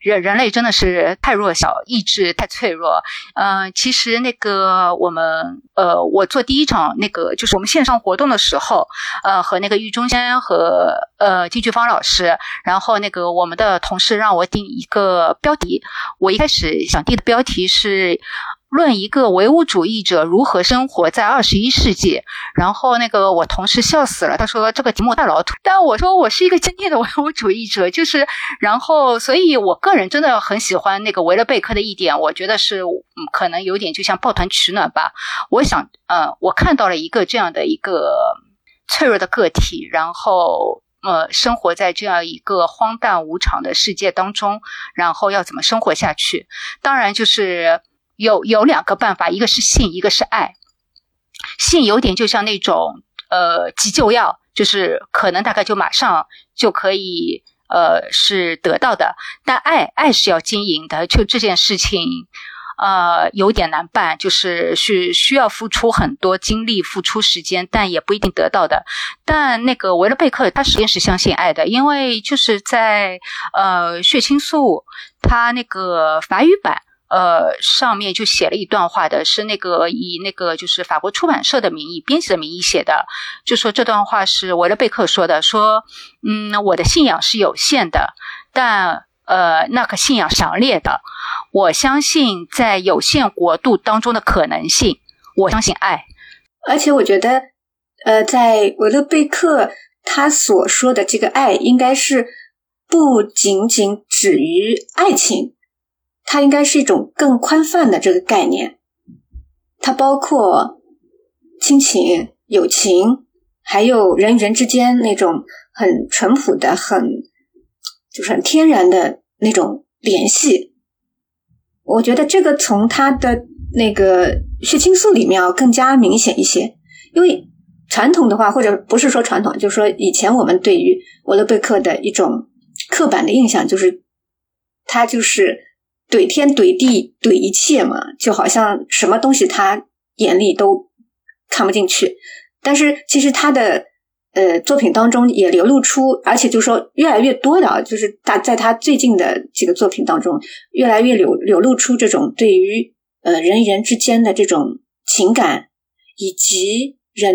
人人类真的是太弱小，意志太脆弱。嗯，其实那个我们呃，我做第一场那个就是我们线上活动的时候，呃，和那个郁中先和呃金菊芳老师，然后那个我们的同事让我定一个标题，我一开始想定的标题是。论一个唯物主义者如何生活在二十一世纪，然后那个我同事笑死了，他说这个题目太老土。但我说我是一个坚定的 唯物主义者，就是然后，所以我个人真的很喜欢那个维勒贝克的一点，我觉得是嗯，可能有点就像抱团取暖吧。我想，呃，我看到了一个这样的一个脆弱的个体，然后呃，生活在这样一个荒诞无常的世界当中，然后要怎么生活下去？当然就是。有有两个办法，一个是性，一个是爱。性有点就像那种呃急救药，就是可能大概就马上就可以呃是得到的。但爱爱是要经营的，就这件事情呃有点难办，就是是需要付出很多精力、付出时间，但也不一定得到的。但那个维勒贝克他实验是相信爱的，因为就是在呃血清素他那个法语版。呃，上面就写了一段话的，是那个以那个就是法国出版社的名义、编辑的名义写的，就说这段话是维勒贝克说的，说，嗯，我的信仰是有限的，但呃，那个信仰强烈的，我相信在有限国度当中的可能性，我相信爱，而且我觉得，呃，在维勒贝克他所说的这个爱，应该是不仅仅止于爱情。它应该是一种更宽泛的这个概念，它包括亲情、友情，还有人与人之间那种很淳朴的、很就是很天然的那种联系。我觉得这个从他的那个血清素里面要更加明显一些，因为传统的话，或者不是说传统，就是说以前我们对于沃勒贝克的一种刻板的印象，就是他就是。怼天怼地怼一切嘛，就好像什么东西他眼里都看不进去。但是其实他的呃作品当中也流露出，而且就说越来越多的，就是他在他最近的几个作品当中，越来越流流露出这种对于呃人与人之间的这种情感，以及人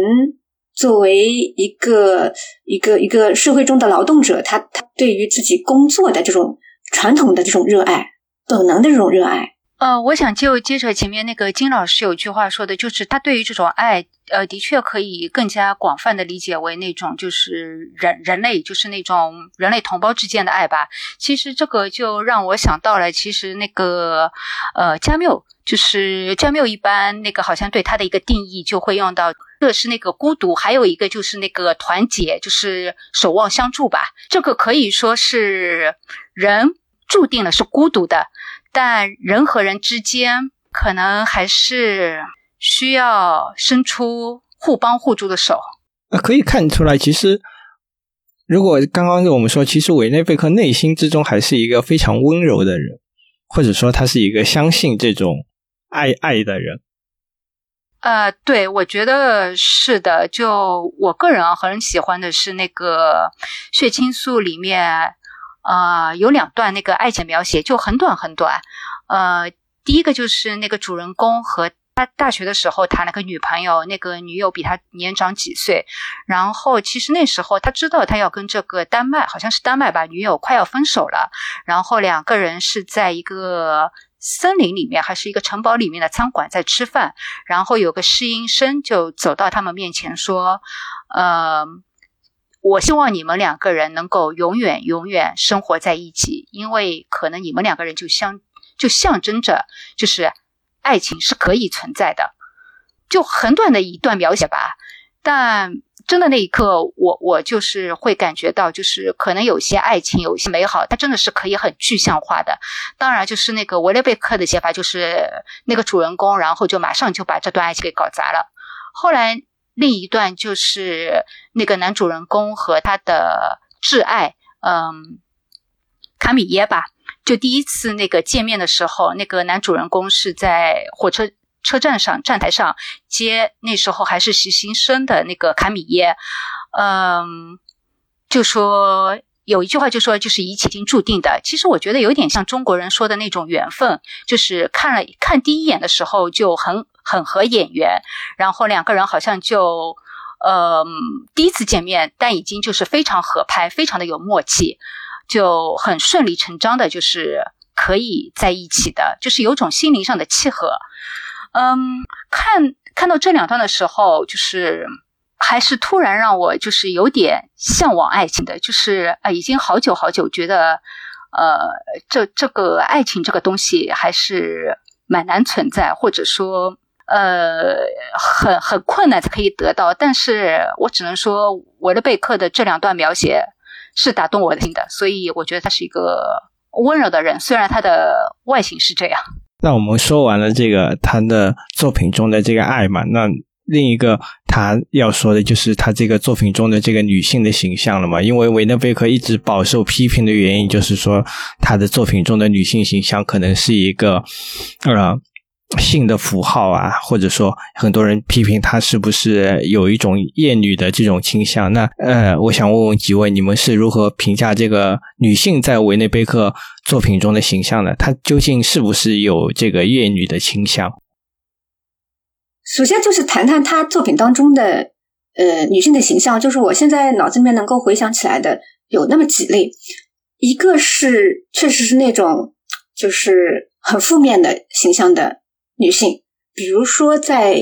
作为一个一个一个社会中的劳动者，他他对于自己工作的这种传统的这种热爱。本能的这种热爱，呃，我想就接着前面那个金老师有句话说的，就是他对于这种爱，呃，的确可以更加广泛的理解为那种就是人人类，就是那种人类同胞之间的爱吧。其实这个就让我想到了，其实那个呃加缪，就是加缪一般那个好像对他的一个定义就会用到，这是那个孤独，还有一个就是那个团结，就是守望相助吧。这个可以说是人注定了是孤独的。但人和人之间可能还是需要伸出互帮互助的手。呃，可以看出来，其实如果刚刚我们说，其实委内贝克内心之中还是一个非常温柔的人，或者说他是一个相信这种爱爱的人。呃，对，我觉得是的。就我个人啊，很喜欢的是那个《血清素》里面。呃，有两段那个爱情描写，就很短很短。呃，第一个就是那个主人公和他大学的时候谈了个女朋友，那个女友比他年长几岁。然后其实那时候他知道他要跟这个丹麦，好像是丹麦吧，女友快要分手了。然后两个人是在一个森林里面，还是一个城堡里面的餐馆在吃饭。然后有个侍应生就走到他们面前说：“呃。”我希望你们两个人能够永远永远生活在一起，因为可能你们两个人就相就象征着，就是爱情是可以存在的。就很短的一段描写吧，但真的那一刻，我我就是会感觉到，就是可能有些爱情有些美好，它真的是可以很具象化的。当然，就是那个维勒贝克的写法，就是那个主人公，然后就马上就把这段爱情给搞砸了。后来。另一段就是那个男主人公和他的挚爱，嗯，卡米耶吧。就第一次那个见面的时候，那个男主人公是在火车车站上站台上接那时候还是实习生的那个卡米耶，嗯，就说有一句话就说就是一切已经注定的。其实我觉得有点像中国人说的那种缘分，就是看了看第一眼的时候就很。很合眼缘，然后两个人好像就，呃，第一次见面，但已经就是非常合拍，非常的有默契，就很顺理成章的，就是可以在一起的，就是有种心灵上的契合。嗯，看看到这两段的时候，就是还是突然让我就是有点向往爱情的，就是啊，已经好久好久觉得，呃，这这个爱情这个东西还是蛮难存在，或者说。呃，很很困难才可以得到，但是我只能说，维勒贝克的这两段描写是打动我的心的，所以我觉得他是一个温柔的人，虽然他的外形是这样。那我们说完了这个他的作品中的这个爱嘛，那另一个他要说的就是他这个作品中的这个女性的形象了嘛，因为维勒贝克一直饱受批评的原因，就是说他的作品中的女性形象可能是一个呃。性的符号啊，或者说很多人批评他是不是有一种厌女的这种倾向？那呃，我想问问几位，你们是如何评价这个女性在维内贝克作品中的形象的？她究竟是不是有这个厌女的倾向？首先就是谈谈她作品当中的呃女性的形象，就是我现在脑子里面能够回想起来的有那么几类，一个是确实是那种就是很负面的形象的。女性，比如说在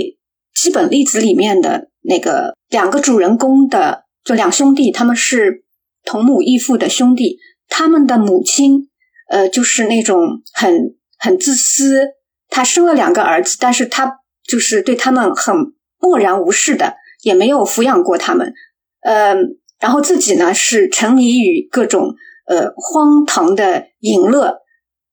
基本粒子里面的那个两个主人公的，就两兄弟，他们是同母异父的兄弟，他们的母亲，呃，就是那种很很自私，他生了两个儿子，但是他就是对他们很漠然无视的，也没有抚养过他们，呃，然后自己呢是沉迷于各种呃荒唐的淫乐，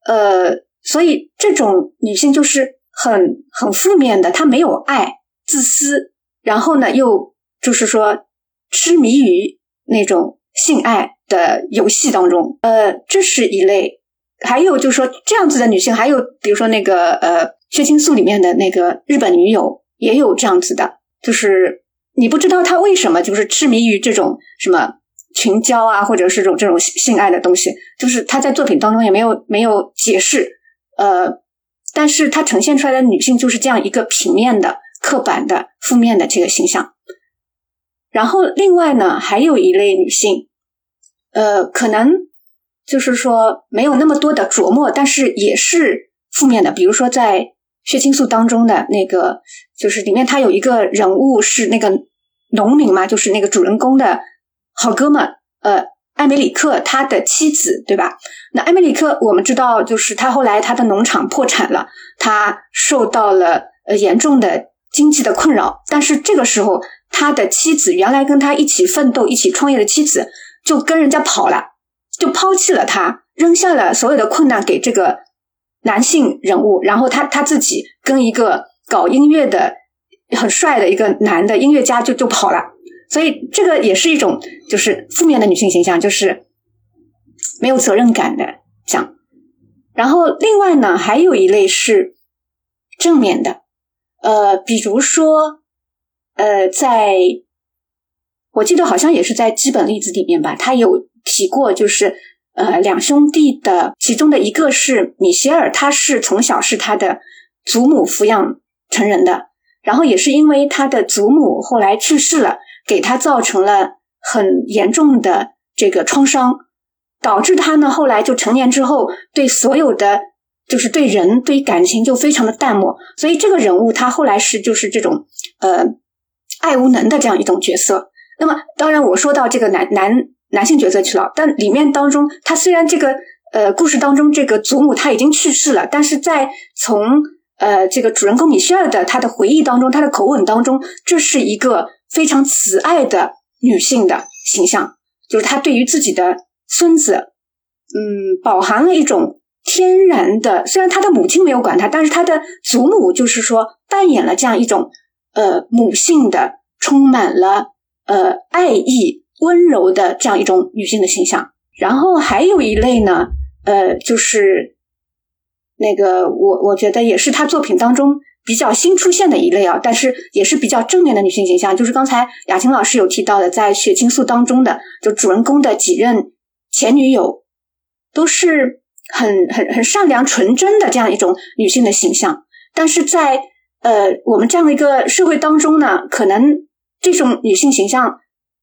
呃，所以这种女性就是。很很负面的，他没有爱，自私，然后呢，又就是说痴迷于那种性爱的游戏当中，呃，这是一类。还有就是说这样子的女性，还有比如说那个呃《血清素》里面的那个日本女友，也有这样子的，就是你不知道她为什么就是痴迷于这种什么群交啊，或者是这种这种性爱的东西，就是她在作品当中也没有没有解释，呃。但是它呈现出来的女性就是这样一个平面的、刻板的、负面的这个形象。然后另外呢，还有一类女性，呃，可能就是说没有那么多的琢磨，但是也是负面的，比如说在《血清素》当中的那个，就是里面他有一个人物是那个农民嘛，就是那个主人公的好哥们，呃，艾梅里克他的妻子，对吧？那艾梅里克我们知道，就是他后来他的农场破产了，他受到了呃严重的经济的困扰，但是这个时候他的妻子原来跟他一起奋斗、一起创业的妻子就跟人家跑了，就抛弃了他，扔下了所有的困难给这个。男性人物，然后他他自己跟一个搞音乐的很帅的一个男的音乐家就就跑了，所以这个也是一种就是负面的女性形象，就是没有责任感的这样。然后另外呢，还有一类是正面的，呃，比如说呃，在我记得好像也是在基本例子里面吧，他有提过就是。呃，两兄弟的其中的一个是米歇尔，他是从小是他的祖母抚养成人的，然后也是因为他的祖母后来去世了，给他造成了很严重的这个创伤，导致他呢后来就成年之后对所有的就是对人对感情就非常的淡漠，所以这个人物他后来是就是这种呃爱无能的这样一种角色。那么当然我说到这个男男。男性角色去了，但里面当中，他虽然这个呃故事当中这个祖母他已经去世了，但是在从呃这个主人公米歇尔的他的回忆当中，他的口吻当中，这是一个非常慈爱的女性的形象，就是她对于自己的孙子，嗯，饱含了一种天然的，虽然她的母亲没有管他，但是她的祖母就是说扮演了这样一种呃母性的，充满了呃爱意。温柔的这样一种女性的形象，然后还有一类呢，呃，就是那个我我觉得也是他作品当中比较新出现的一类啊，但是也是比较正面的女性形象，就是刚才雅琴老师有提到的，在《血清素》当中的，就主人公的几任前女友都是很很很善良纯真的这样一种女性的形象，但是在呃我们这样的一个社会当中呢，可能这种女性形象。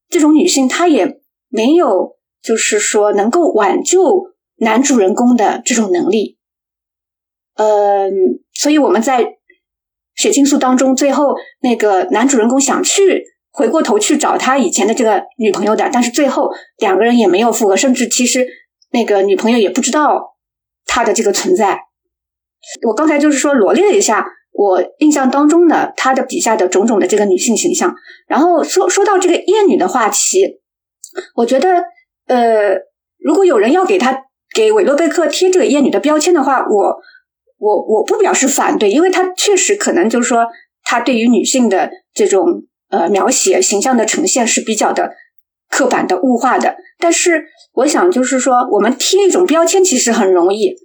这种女性她也没有，就是说能够挽救男主人公的这种能力，嗯，所以我们在《血清素》当中，最后那个男主人公想去回过头去找他以前的这个女朋友的，但是最后两个人也没有复合，甚至其实那个女朋友也不知道他的这个存在。我刚才就是说罗列了一下。我印象当中的，他的笔下的种种的这个女性形象，然后说说到这个厌女的话题，我觉得，呃，如果有人要给他给韦洛贝克贴这个厌女的标签的话，我我我不表示反对，因为他确实可能就是说，他对于女性的这种呃描写形象的呈现是比较的刻板的物化的。但是我想就是说，我们贴一种标签其实很容易，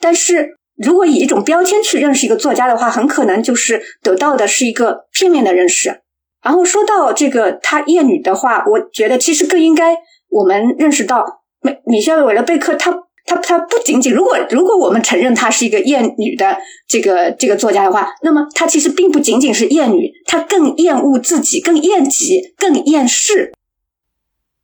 但是。如果以一种标签去认识一个作家的话，很可能就是得到的是一个片面的认识。然后说到这个他厌女的话，我觉得其实更应该我们认识到，米米歇尔·韦勒贝克他他他不仅仅如果如果我们承认他是一个厌女的这个这个作家的话，那么他其实并不仅仅是厌女，他更厌恶自己，更厌己，更厌世。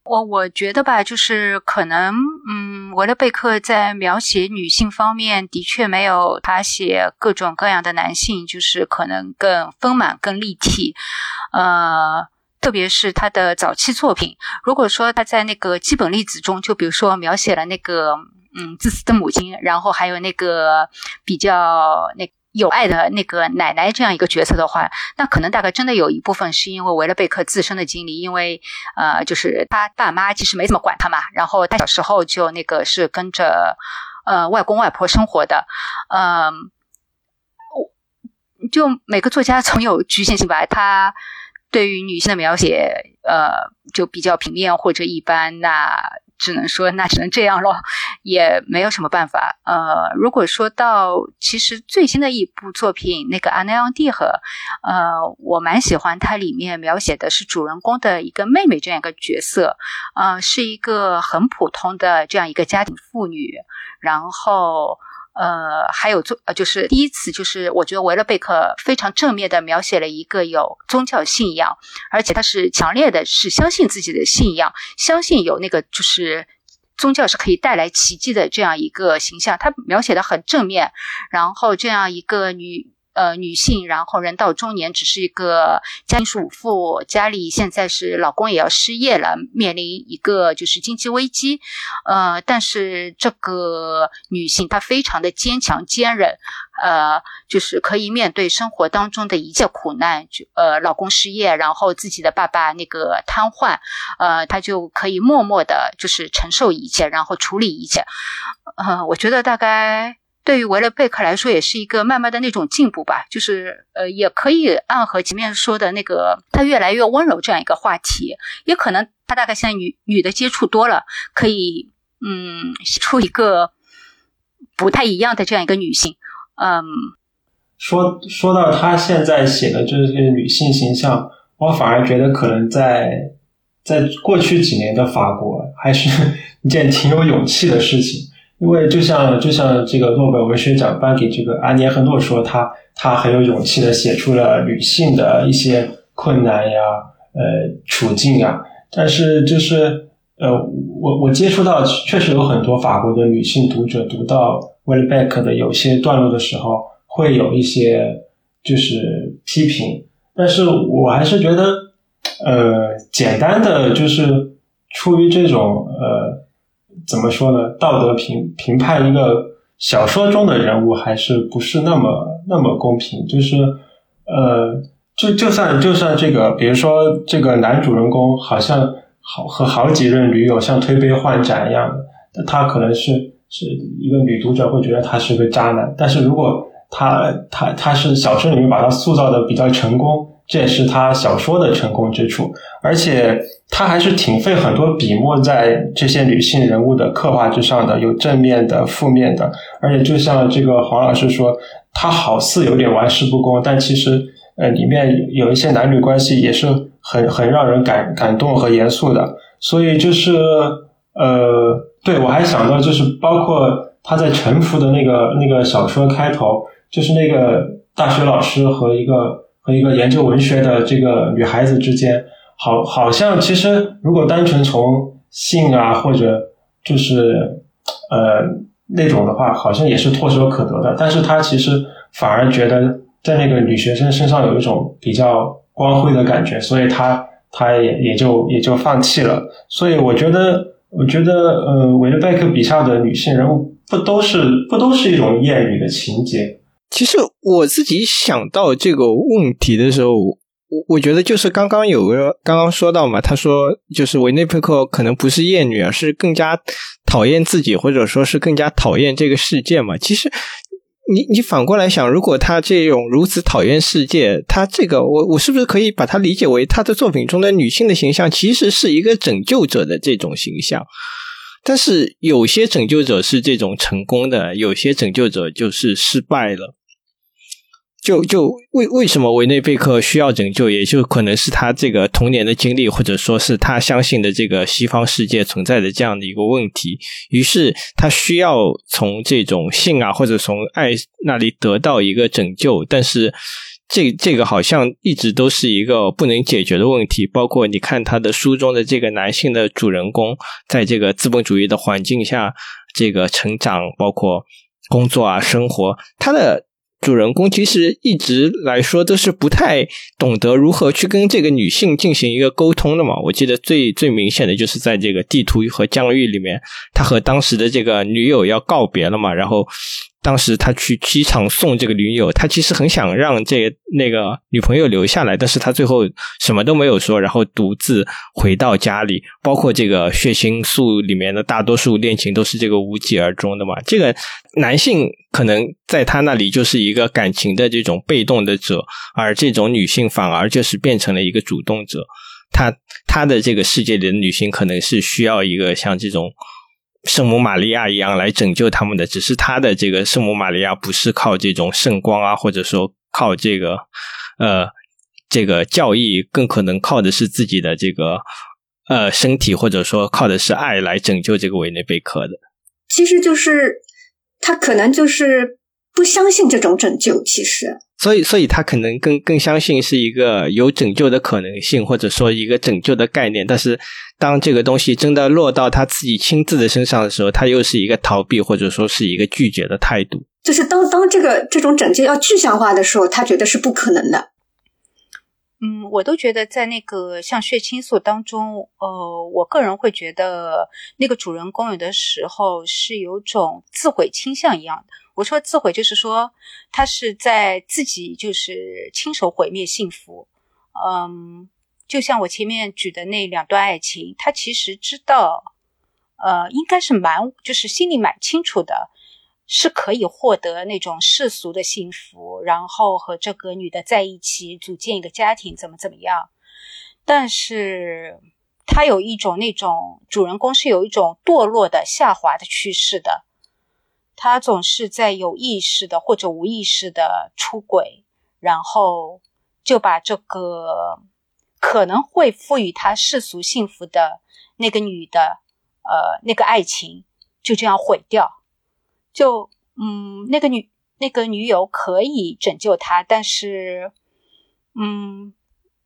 我我觉得吧，就是可能，嗯，维勒贝克在描写女性方面的确没有他写各种各样的男性，就是可能更丰满、更立体。呃，特别是他的早期作品，如果说他在那个基本例子中，就比如说描写了那个，嗯，自私的母亲，然后还有那个比较那。有爱的那个奶奶这样一个角色的话，那可能大概真的有一部分是因为维勒贝克自身的经历，因为呃，就是他爸妈其实没怎么管他嘛，然后他小时候就那个是跟着呃外公外婆生活的，嗯，就每个作家总有局限性吧，他对于女性的描写呃就比较平面或者一般那。只能说那只能这样咯，也没有什么办法。呃，如果说到其实最新的一部作品，那个《阿奈昂蒂和》，呃，我蛮喜欢它里面描写的是主人公的一个妹妹这样一个角色，呃，是一个很普通的这样一个家庭妇女，然后。呃，还有宗呃，就是第一次，就是我觉得维勒贝克非常正面的描写了一个有宗教信仰，而且他是强烈的，是相信自己的信仰，相信有那个就是宗教是可以带来奇迹的这样一个形象，他描写的很正面。然后这样一个女呃女性，然后人到中年，只是一个家庭主妇，家里现在是老公也要失业了，面临一个就是经济危机。呃，但是这个女性她非常的坚强坚韧。呃，就是可以面对生活当中的一切苦难，就呃，老公失业，然后自己的爸爸那个瘫痪，呃，他就可以默默的，就是承受一切，然后处理一切。呃，我觉得大概对于维勒贝克来说，也是一个慢慢的那种进步吧，就是呃，也可以暗合前面说的那个他越来越温柔这样一个话题，也可能他大概现在女女的接触多了，可以嗯，出一个不太一样的这样一个女性。嗯，说说到他现在写的这些女性形象，我反而觉得可能在在过去几年的法国还是 一件挺有勇气的事情，因为就像就像这个诺贝尔文学奖颁给这个安涅赫诺说，他他很有勇气的写出了女性的一些困难呀，呃处境啊，但是就是呃我我接触到确实有很多法国的女性读者读到。w e l l b a c k 的有些段落的时候，会有一些就是批评，但是我还是觉得，呃，简单的就是出于这种呃，怎么说呢，道德评评判一个小说中的人物，还是不是那么那么公平？就是呃，就就算就算这个，比如说这个男主人公好像好和好几任女友像推杯换盏一样的，他可能是。是一个女读者会觉得他是个渣男，但是如果他他他是小说里面把他塑造的比较成功，这也是他小说的成功之处。而且他还是挺费很多笔墨在这些女性人物的刻画之上的，有正面的、负面的。而且就像这个黄老师说，他好似有点玩世不恭，但其实呃里面有一些男女关系也是很很让人感感动和严肃的。所以就是呃。对，我还想到就是包括他在《沉浮》的那个那个小说开头，就是那个大学老师和一个和一个研究文学的这个女孩子之间，好，好像其实如果单纯从性啊或者就是呃那种的话，好像也是唾手可得的。但是他其实反而觉得在那个女学生身上有一种比较光辉的感觉，所以他他也也就也就放弃了。所以我觉得。我觉得，呃，韦勒贝克笔下的女性人物不都是不都是一种艳女的情节？其实我自己想到这个问题的时候，我我觉得就是刚刚有个刚刚说到嘛，他说就是维内佩克可能不是厌女，而是更加讨厌自己，或者说是更加讨厌这个世界嘛。其实。你你反过来想，如果他这种如此讨厌世界，他这个我我是不是可以把它理解为他的作品中的女性的形象其实是一个拯救者的这种形象？但是有些拯救者是这种成功的，有些拯救者就是失败了。就就为为什么维内贝克需要拯救，也就可能是他这个童年的经历，或者说是他相信的这个西方世界存在的这样的一个问题。于是他需要从这种性啊，或者从爱那里得到一个拯救。但是这这个好像一直都是一个不能解决的问题。包括你看他的书中的这个男性的主人公，在这个资本主义的环境下，这个成长，包括工作啊，生活，他的。主人公其实一直来说都是不太懂得如何去跟这个女性进行一个沟通的嘛。我记得最最明显的就是在这个地图和疆域里面，他和当时的这个女友要告别了嘛，然后。当时他去机场送这个女友，他其实很想让这那个女朋友留下来，但是他最后什么都没有说，然后独自回到家里。包括这个血腥素里面的大多数恋情都是这个无疾而终的嘛。这个男性可能在他那里就是一个感情的这种被动的者，而这种女性反而就是变成了一个主动者。他他的这个世界里的女性可能是需要一个像这种。圣母玛利亚一样来拯救他们的，只是他的这个圣母玛利亚不是靠这种圣光啊，或者说靠这个呃这个教义，更可能靠的是自己的这个呃身体，或者说靠的是爱来拯救这个维内贝克的。其实就是他可能就是不相信这种拯救，其实所以，所以他可能更更相信是一个有拯救的可能性，或者说一个拯救的概念。但是，当这个东西真的落到他自己亲自的身上的时候，他又是一个逃避，或者说是一个拒绝的态度。就是当当这个这种拯救要具象化的时候，他觉得是不可能的。嗯，我都觉得在那个像血清素当中，呃，我个人会觉得那个主人公有的时候是有种自毁倾向一样的。我说自毁，就是说他是在自己就是亲手毁灭幸福。嗯，就像我前面举的那两段爱情，他其实知道，呃，应该是蛮就是心里蛮清楚的，是可以获得那种世俗的幸福，然后和这个女的在一起组建一个家庭，怎么怎么样。但是他有一种那种主人公是有一种堕落的下滑的趋势的。他总是在有意识的或者无意识的出轨，然后就把这个可能会赋予他世俗幸福的那个女的，呃，那个爱情就这样毁掉。就嗯，那个女那个女友可以拯救他，但是嗯，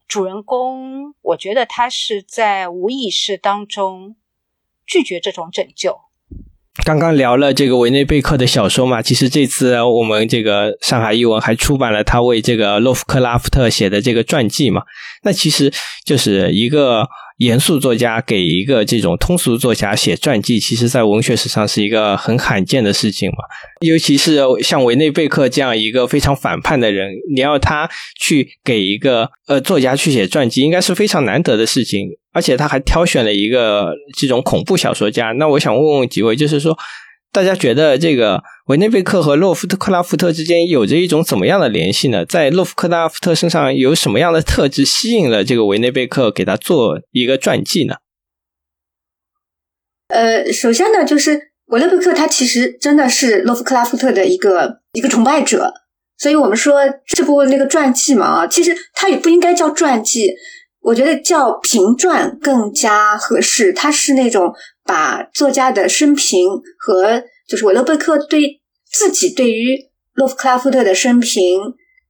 主人公我觉得他是在无意识当中拒绝这种拯救。刚刚聊了这个维内贝克的小说嘛，其实这次我们这个上海译文还出版了他为这个洛夫克拉夫特写的这个传记嘛。那其实就是一个严肃作家给一个这种通俗作家写传记，其实在文学史上是一个很罕见的事情嘛。尤其是像维内贝克这样一个非常反叛的人，你要他去给一个呃作家去写传记，应该是非常难得的事情。而且他还挑选了一个这种恐怖小说家。那我想问问几位，就是说，大家觉得这个维内贝克和洛夫特克拉夫特之间有着一种怎么样的联系呢？在洛夫克拉夫特身上有什么样的特质吸引了这个维内贝克给他做一个传记呢？呃，首先呢，就是维内贝克他其实真的是洛夫克拉夫特的一个一个崇拜者，所以我们说这部那个传记嘛，啊，其实他也不应该叫传记。我觉得叫评传更加合适。它是那种把作家的生平和就是韦勒贝克对自己对于洛夫克拉夫特的生平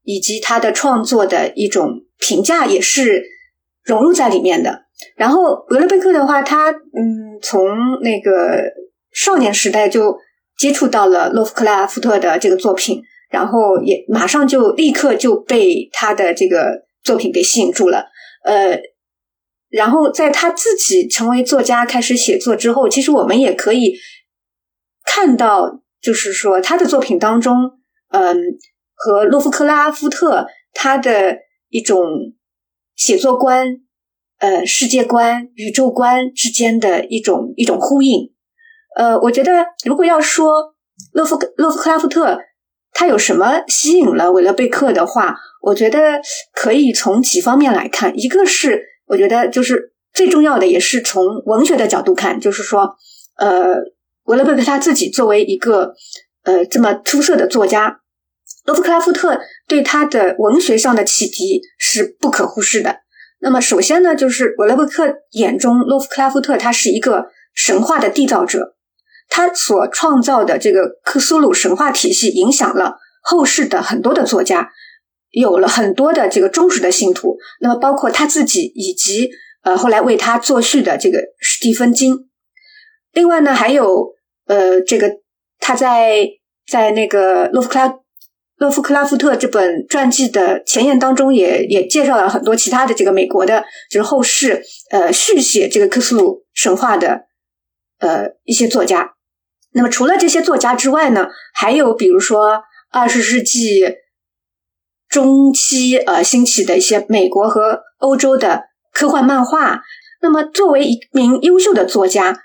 以及他的创作的一种评价也是融入在里面的。然后韦勒贝克的话，他嗯从那个少年时代就接触到了洛夫克拉夫特的这个作品，然后也马上就立刻就被他的这个作品给吸引住了。呃，然后在他自己成为作家开始写作之后，其实我们也可以看到，就是说他的作品当中，嗯，和洛夫克拉夫特他的一种写作观、呃世界观、宇宙观之间的一种一种呼应。呃，我觉得如果要说洛夫洛夫克拉夫特他有什么吸引了韦勒贝克的话。我觉得可以从几方面来看，一个是我觉得就是最重要的，也是从文学的角度看，就是说，呃，维勒贝克他自己作为一个呃这么出色的作家，洛夫克拉夫特对他的文学上的启迪是不可忽视的。那么，首先呢，就是维勒贝克眼中洛夫克拉夫特他是一个神话的缔造者，他所创造的这个克苏鲁神话体系影响了后世的很多的作家。有了很多的这个忠实的信徒，那么包括他自己以及呃后来为他作序的这个史蒂芬金。另外呢，还有呃这个他在在那个洛夫克拉洛夫克拉夫特这本传记的前言当中，也也介绍了很多其他的这个美国的，就是后世呃续写这个克苏鲁神话的呃一些作家。那么除了这些作家之外呢，还有比如说二十世纪。中期呃兴起的一些美国和欧洲的科幻漫画。那么，作为一名优秀的作家，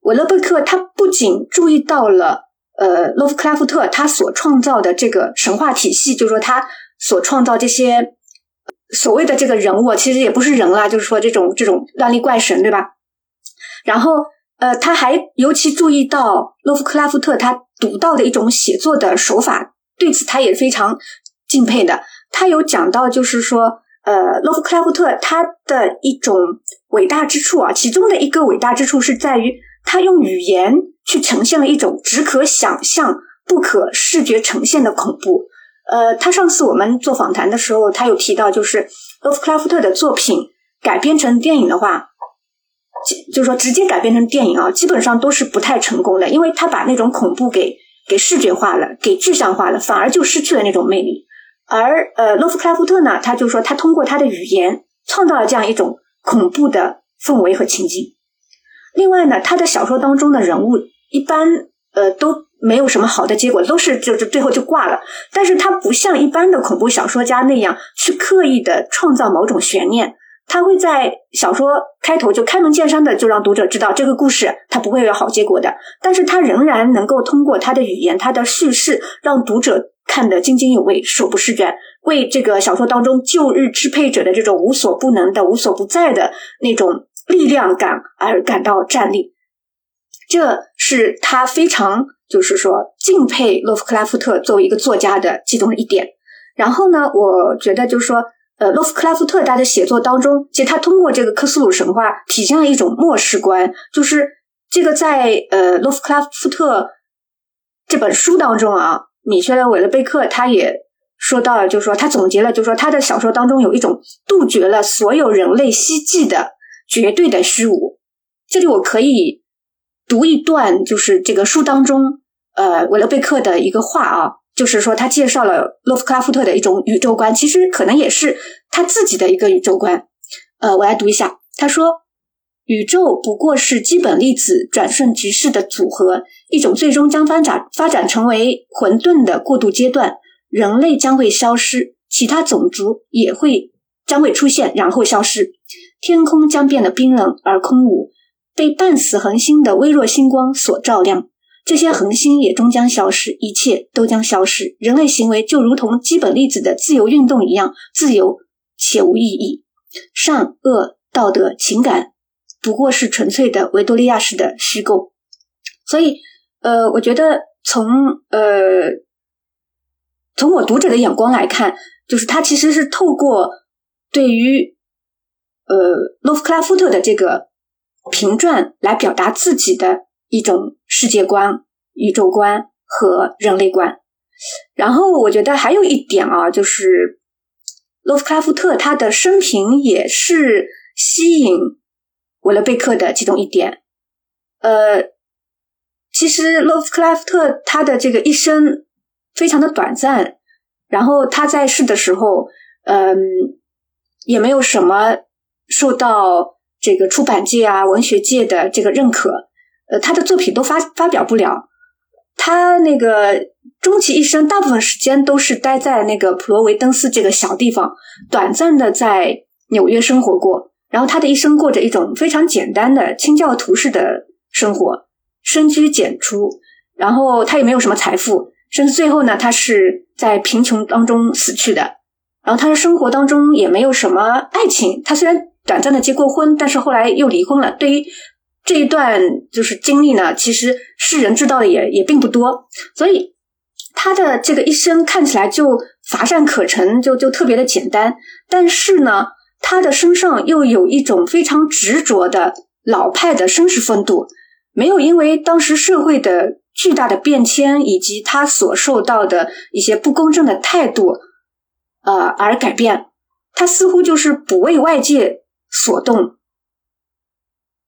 韦勒贝克他不仅注意到了呃洛夫克拉夫特他所创造的这个神话体系，就是说他所创造这些所谓的这个人物，其实也不是人啦，就是说这种这种乱力怪神，对吧？然后呃，他还尤其注意到洛夫克拉夫特他独到的一种写作的手法，对此他也非常。敬佩的，他有讲到，就是说，呃，洛夫克拉夫特他的一种伟大之处啊，其中的一个伟大之处是在于，他用语言去呈现了一种只可想象、不可视觉呈现的恐怖。呃，他上次我们做访谈的时候，他有提到，就是洛夫克拉夫特的作品改编成电影的话，就是说直接改编成电影啊，基本上都是不太成功的，因为他把那种恐怖给给视觉化了，给具象化了，反而就失去了那种魅力。而呃，洛夫克拉夫特呢，他就说他通过他的语言创造了这样一种恐怖的氛围和情境。另外呢，他的小说当中的人物一般呃都没有什么好的结果，都是就是最后就挂了。但是他不像一般的恐怖小说家那样去刻意的创造某种悬念，他会在小说开头就开门见山的就让读者知道这个故事他不会有好结果的。但是他仍然能够通过他的语言、他的叙事，让读者看得津津有味、手不释卷，为这个小说当中旧日支配者的这种无所不能的、无所不在的那种。力量感而感到站立，这是他非常就是说敬佩洛夫克拉夫特作为一个作家的其中的一点。然后呢，我觉得就是说，呃，洛夫克拉夫特他的写作当中，其实他通过这个克苏鲁神话体现了一种末世观，就是这个在呃洛夫克拉夫特这本书当中啊，米歇尔·韦勒贝克他也说到了，就是说他总结了，就是说他的小说当中有一种杜绝了所有人类希冀的。绝对的虚无。这里我可以读一段，就是这个书当中，呃，韦勒贝克的一个话啊，就是说他介绍了洛夫克拉夫特的一种宇宙观，其实可能也是他自己的一个宇宙观。呃，我来读一下，他说：“宇宙不过是基本粒子转瞬即逝的组合，一种最终将发展发展成为混沌的过渡阶段。人类将会消失，其他种族也会将会出现，然后消失。”天空将变得冰冷而空无，被半死恒星的微弱星光所照亮。这些恒星也终将消失，一切都将消失。人类行为就如同基本粒子的自由运动一样，自由且无意义。善恶、道德、情感，不过是纯粹的维多利亚式的虚构。所以，呃，我觉得从呃从我读者的眼光来看，就是他其实是透过对于。呃，洛夫克拉夫特的这个评传来表达自己的一种世界观、宇宙观和人类观。然后我觉得还有一点啊，就是洛夫克拉夫特他的生平也是吸引维勒贝克的其中一点。呃，其实洛夫克拉夫特他的这个一生非常的短暂，然后他在世的时候，嗯，也没有什么。受到这个出版界啊、文学界的这个认可，呃，他的作品都发发表不了。他那个终其一生，大部分时间都是待在那个普罗维登斯这个小地方，短暂的在纽约生活过。然后他的一生过着一种非常简单的清教徒式的生活，深居简出。然后他也没有什么财富，甚至最后呢，他是在贫穷当中死去的。然后他的生活当中也没有什么爱情，他虽然。短暂的结过婚，但是后来又离婚了。对于这一段就是经历呢，其实世人知道的也也并不多，所以他的这个一生看起来就乏善可陈，就就特别的简单。但是呢，他的身上又有一种非常执着的老派的绅士风度，没有因为当时社会的巨大的变迁以及他所受到的一些不公正的态度，呃而改变。他似乎就是不为外界。所动，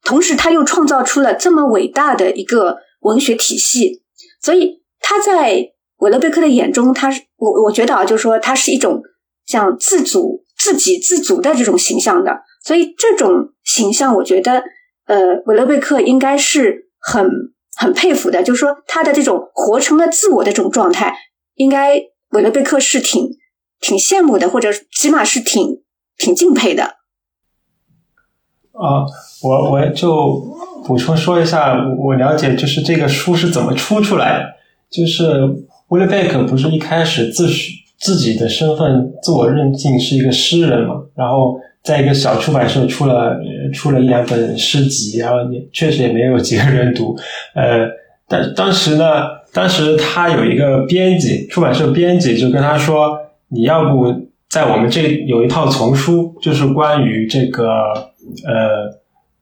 同时他又创造出了这么伟大的一个文学体系，所以他在韦勒贝克的眼中，他是我我觉得啊，就是说他是一种像自主、自给自足的这种形象的，所以这种形象，我觉得呃，韦勒贝克应该是很很佩服的，就是说他的这种活成了自我的这种状态，应该韦勒贝克是挺挺羡慕的，或者起码是挺挺敬佩的。啊，我我就补充说一下，我了解就是这个书是怎么出出来的。就是威勒贝克不是一开始自自己的身份自我认定是一个诗人嘛，然后在一个小出版社出了出了一两本诗集，然后也确实也没有几个人读。呃，但当时呢，当时他有一个编辑，出版社编辑就跟他说：“你要不在我们这有一套丛书，就是关于这个。”呃，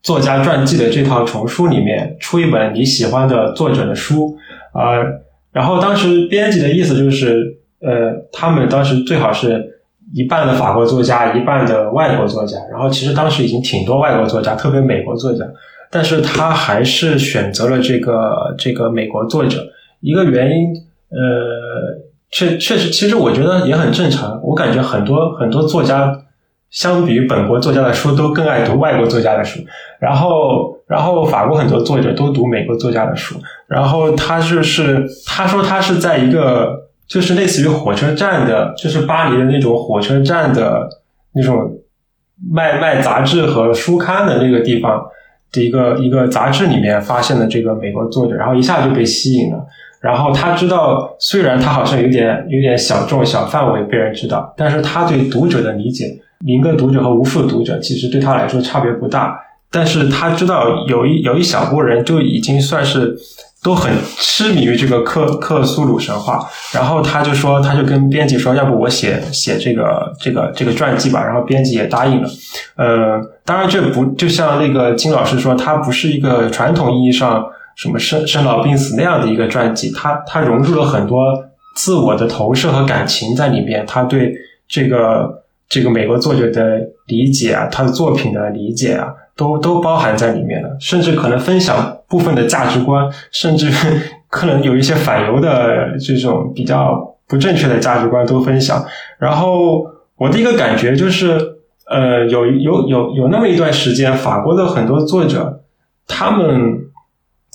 作家传记的这套丛书里面出一本你喜欢的作者的书啊，然后当时编辑的意思就是，呃，他们当时最好是一半的法国作家，一半的外国作家。然后其实当时已经挺多外国作家，特别美国作家，但是他还是选择了这个这个美国作者。一个原因，呃，确确实，其实我觉得也很正常。我感觉很多很多作家。相比于本国作家的书，都更爱读外国作家的书。然后，然后法国很多作者都读美国作家的书。然后他就是他说他是在一个就是类似于火车站的，就是巴黎的那种火车站的那种卖卖杂志和书刊的那个地方的一个一个杂志里面发现的这个美国作者，然后一下就被吸引了。然后他知道，虽然他好像有点有点小众、小范围被人知道，但是他对读者的理解。零个读者和无数读者，其实对他来说差别不大。但是他知道有一有一小波人就已经算是都很痴迷于这个克克苏鲁神话。然后他就说，他就跟编辑说，要不我写写这个这个这个传记吧。然后编辑也答应了。呃，当然这不就像那个金老师说，他不是一个传统意义上什么生生老病死那样的一个传记。他他融入了很多自我的投射和感情在里面。他对这个。这个美国作者的理解啊，他的作品的理解啊，都都包含在里面了，甚至可能分享部分的价值观，甚至 可能有一些反犹的这种比较不正确的价值观都分享。然后我的一个感觉就是，呃，有有有有那么一段时间，法国的很多作者，他们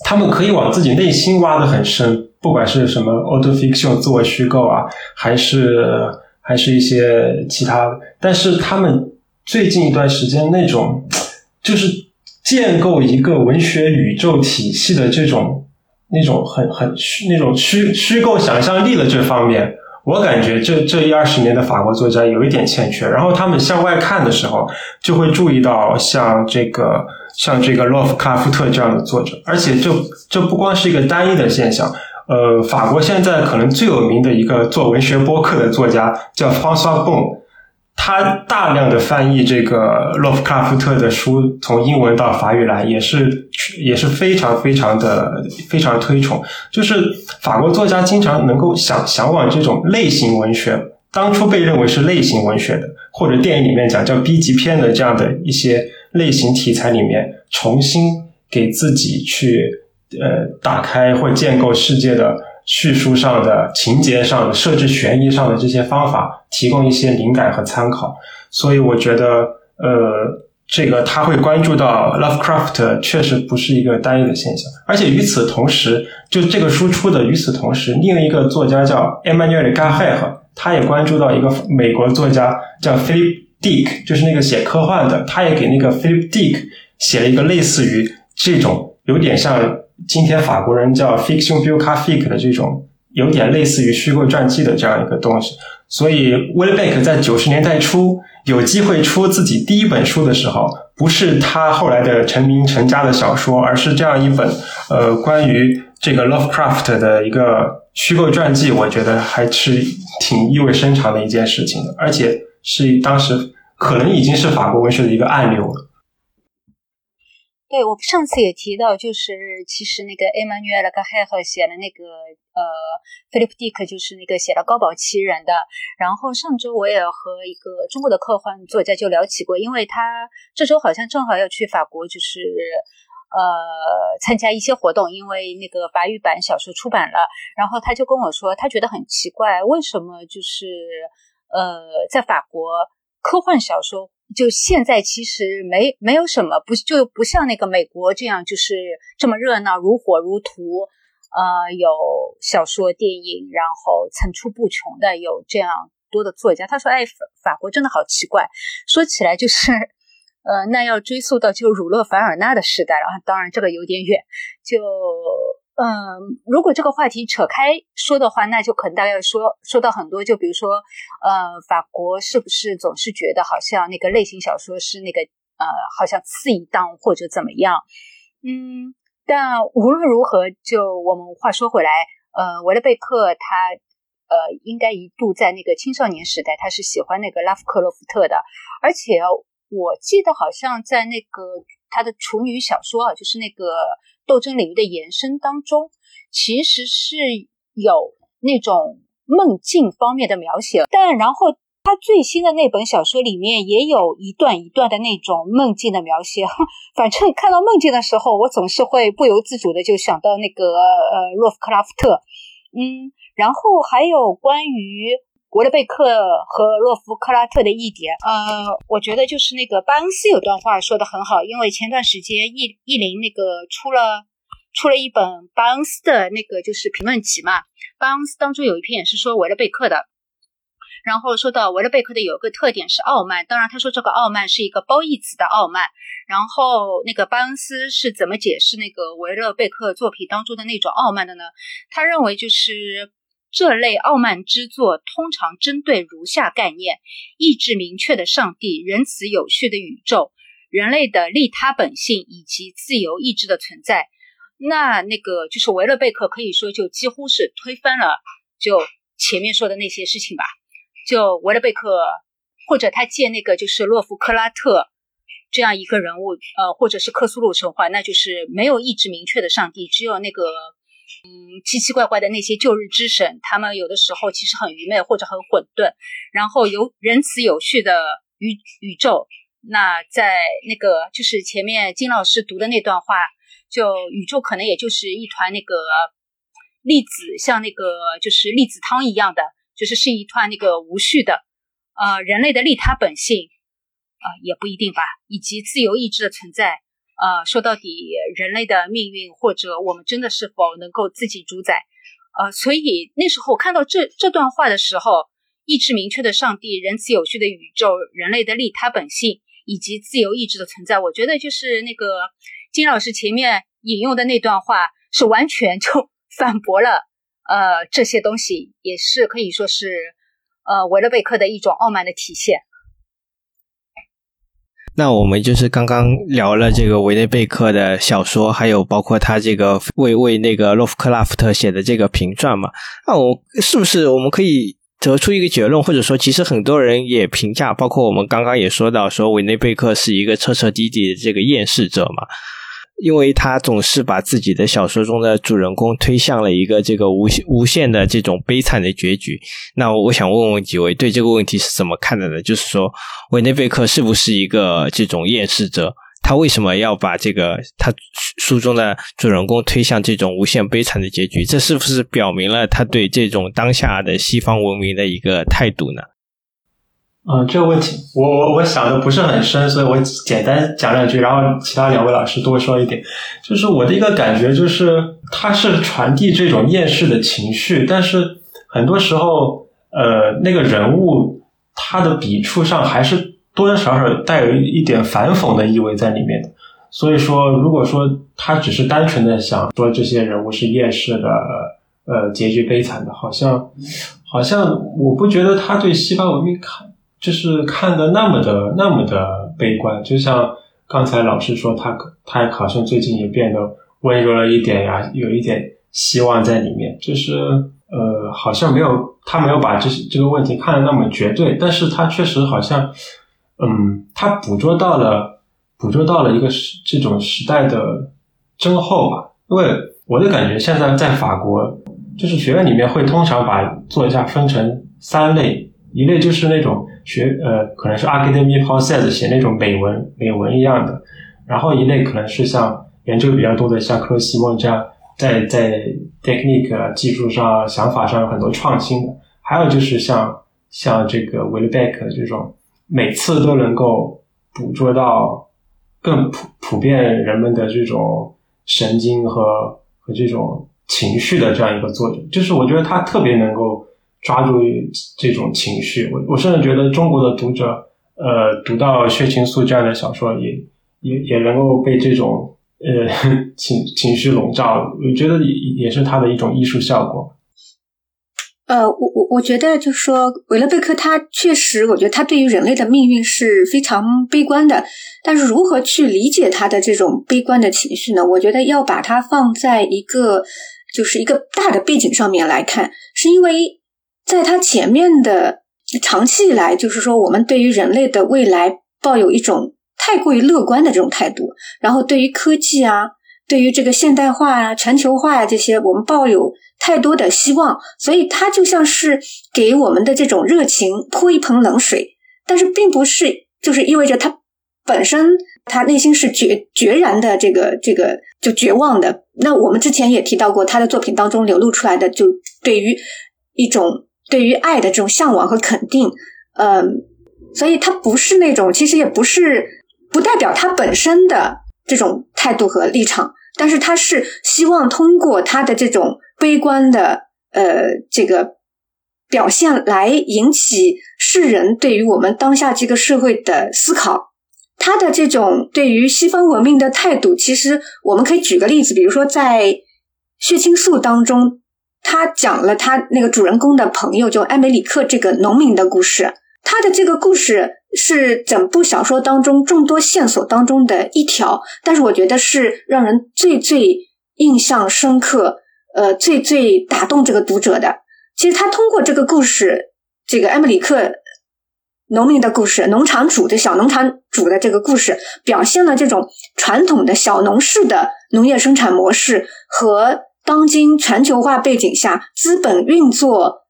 他们可以往自己内心挖的很深，不管是什么 auto fiction 自我虚构啊，还是。还是一些其他，但是他们最近一段时间那种，就是建构一个文学宇宙体系的这种那种很很虚那种虚虚构想象力的这方面，我感觉这这一二十年的法国作家有一点欠缺。然后他们向外看的时候，就会注意到像这个像这个洛夫卡夫特这样的作者，而且这这不光是一个单一的现象。呃，法国现在可能最有名的一个做文学播客的作家叫 François Bon，他大量的翻译这个洛夫克拉夫特的书，从英文到法语来，也是也是非常非常的非常推崇。就是法国作家经常能够想向往这种类型文学，当初被认为是类型文学的，或者电影里面讲叫 B 级片的这样的一些类型题材里面，重新给自己去。呃，打开或建构世界的叙述上的情节上设置悬疑上的这些方法，提供一些灵感和参考。所以我觉得，呃，这个他会关注到 Lovecraft 确实不是一个单一的现象。而且与此同时，就这个输出的与此同时，另一个作家叫 Emmanuel g a h e 他也关注到一个美国作家叫 Philip Dick，就是那个写科幻的，他也给那个 Philip Dick 写了一个类似于这种有点像。今天法国人叫 fiction biographic 的这种，有点类似于虚构传记的这样一个东西。所以 w i l l b e c k 在九十年代初有机会出自己第一本书的时候，不是他后来的成名成家的小说，而是这样一本呃关于这个 Lovecraft 的一个虚构传记。我觉得还是挺意味深长的一件事情的，而且是当时可能已经是法国文学的一个暗流了。对，我上次也提到，就是其实那个 Emmanuel g a h e 写了那个呃，Philip Dick 就是那个写了《高堡奇人》的。然后上周我也和一个中国的科幻作家就聊起过，因为他这周好像正好要去法国，就是呃参加一些活动，因为那个法语版小说出版了。然后他就跟我说，他觉得很奇怪，为什么就是呃在法国科幻小说。就现在其实没没有什么不就不像那个美国这样就是这么热闹如火如荼，呃，有小说、电影，然后层出不穷的有这样多的作家。他说：“哎，法法国真的好奇怪。”说起来就是，呃，那要追溯到就儒勒·凡尔纳的时代了啊。当然这个有点远，就。嗯，如果这个话题扯开说的话，那就可能大概说说到很多，就比如说，呃，法国是不是总是觉得好像那个类型小说是那个呃，好像次一档或者怎么样？嗯，但无论如何，就我们话说回来，呃，维勒贝克他呃，应该一度在那个青少年时代，他是喜欢那个拉夫克洛夫特的，而且我记得好像在那个他的处女小说啊，就是那个。斗争领域的延伸当中，其实是有那种梦境方面的描写，但然后他最新的那本小说里面也有一段一段的那种梦境的描写。反正看到梦境的时候，我总是会不由自主的就想到那个呃洛夫克拉夫特，嗯，然后还有关于。维勒贝克和洛夫克拉特的一点，呃，我觉得就是那个巴恩斯有段话说的很好，因为前段时间译译林那个出了出了一本巴恩斯的那个就是评论集嘛，巴恩斯当中有一篇也是说维勒贝克的，然后说到维勒贝克的有个特点是傲慢，当然他说这个傲慢是一个褒义词的傲慢，然后那个巴恩斯是怎么解释那个维勒贝克作品当中的那种傲慢的呢？他认为就是。这类傲慢之作通常针对如下概念：意志明确的上帝、仁慈有序的宇宙、人类的利他本性以及自由意志的存在。那那个就是维勒贝克可以说就几乎是推翻了就前面说的那些事情吧。就维勒贝克或者他借那个就是洛夫克拉特这样一个人物，呃，或者是克苏鲁神话，那就是没有意志明确的上帝，只有那个。嗯，奇奇怪怪的那些旧日之神，他们有的时候其实很愚昧或者很混沌。然后有仁慈有序的宇宇宙，那在那个就是前面金老师读的那段话，就宇宙可能也就是一团那个粒子，像那个就是粒子汤一样的，就是是一团那个无序的。呃，人类的利他本性啊，也不一定吧，以及自由意志的存在。呃，说到底，人类的命运或者我们真的是否能够自己主宰？呃，所以那时候看到这这段话的时候，意志明确的上帝、仁慈有序的宇宙、人类的利他本性以及自由意志的存在，我觉得就是那个金老师前面引用的那段话，是完全就 反驳了呃这些东西，也是可以说是呃维勒贝克的一种傲慢的体现。那我们就是刚刚聊了这个维内贝克的小说，还有包括他这个为为那个洛夫克拉夫特写的这个评传嘛。那我是不是我们可以得出一个结论，或者说，其实很多人也评价，包括我们刚刚也说到，说维内贝克是一个彻彻底底的这个厌世者嘛。因为他总是把自己的小说中的主人公推向了一个这个无无限的这种悲惨的结局。那我想问问几位对这个问题是怎么看的呢？就是说，维内贝克是不是一个这种厌世者？他为什么要把这个他书中的主人公推向这种无限悲惨的结局？这是不是表明了他对这种当下的西方文明的一个态度呢？嗯，这个问题我我我想的不是很深，所以我简单讲两句，然后其他两位老师多说一点。就是我的一个感觉，就是他是传递这种厌世的情绪，但是很多时候，呃，那个人物他的笔触上还是多多少少带有一点反讽的意味在里面的。所以说，如果说他只是单纯的想说这些人物是厌世的，呃，结局悲惨的，好像好像我不觉得他对西方文明看。就是看的那么的那么的悲观，就像刚才老师说，他他好像最近也变得温柔了一点呀，有一点希望在里面。就是呃，好像没有他没有把这这个问题看得那么绝对，但是他确实好像，嗯，他捕捉到了捕捉到了一个时这种时代的真后吧。因为我的感觉，现在在法国，就是学院里面会通常把作家分成三类，一类就是那种。学呃，可能是 academy process 写那种美文美文一样的，然后一类可能是像研究比较多的，像克罗西莫这样，在在 technique 技术上、想法上有很多创新的，还有就是像像这个 w i l b e c k 这种，每次都能够捕捉到更普普遍人们的这种神经和和这种情绪的这样一个作者，就是我觉得他特别能够。抓住这种情绪，我我甚至觉得中国的读者，呃，读到薛情素这样的小说，也也也能够被这种呃 情情绪笼罩。我觉得也也是他的一种艺术效果。呃，我我我觉得就是说，维勒贝克他确实，我觉得他对于人类的命运是非常悲观的。但是如何去理解他的这种悲观的情绪呢？我觉得要把它放在一个就是一个大的背景上面来看，是因为。在他前面的长期以来，就是说，我们对于人类的未来抱有一种太过于乐观的这种态度，然后对于科技啊，对于这个现代化啊、全球化啊这些，我们抱有太多的希望，所以他就像是给我们的这种热情泼一盆冷水，但是并不是就是意味着他本身他内心是决决然的这个这个就绝望的。那我们之前也提到过，他的作品当中流露出来的就对于一种对于爱的这种向往和肯定，嗯，所以他不是那种，其实也不是不代表他本身的这种态度和立场。但是他是希望通过他的这种悲观的呃这个表现来引起世人对于我们当下这个社会的思考。他的这种对于西方文明的态度，其实我们可以举个例子，比如说在《血清素》当中，他讲了他那个主人公的朋友就埃梅里克这个农民的故事。他的这个故事是整部小说当中众多线索当中的一条，但是我觉得是让人最最印象深刻，呃，最最打动这个读者的。其实他通过这个故事，这个埃梅里克农民的故事，农场主的小农场主的这个故事，表现了这种传统的小农式的农业生产模式和当今全球化背景下资本运作。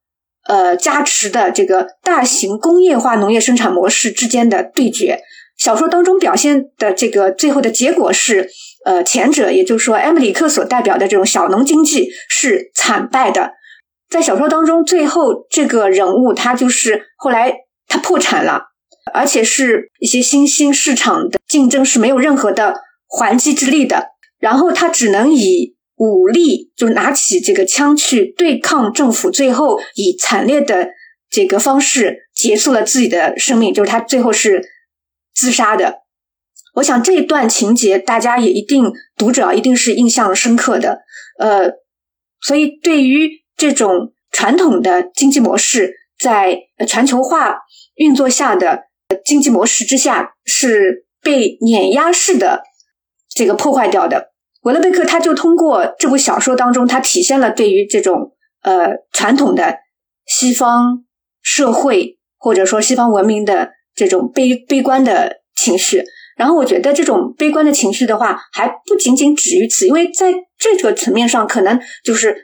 呃，加持的这个大型工业化农业生产模式之间的对决，小说当中表现的这个最后的结果是，呃，前者也就是说，埃姆里克所代表的这种小农经济是惨败的。在小说当中，最后这个人物他就是后来他破产了，而且是一些新兴市场的竞争是没有任何的还击之力的，然后他只能以。武力就是拿起这个枪去对抗政府，最后以惨烈的这个方式结束了自己的生命，就是他最后是自杀的。我想这一段情节大家也一定读者一定是印象深刻的。呃，所以对于这种传统的经济模式在全球化运作下的经济模式之下是被碾压式的这个破坏掉的。维勒贝克他就通过这部小说当中，他体现了对于这种呃传统的西方社会或者说西方文明的这种悲悲观的情绪。然后我觉得这种悲观的情绪的话，还不仅仅止于此，因为在这个层面上，可能就是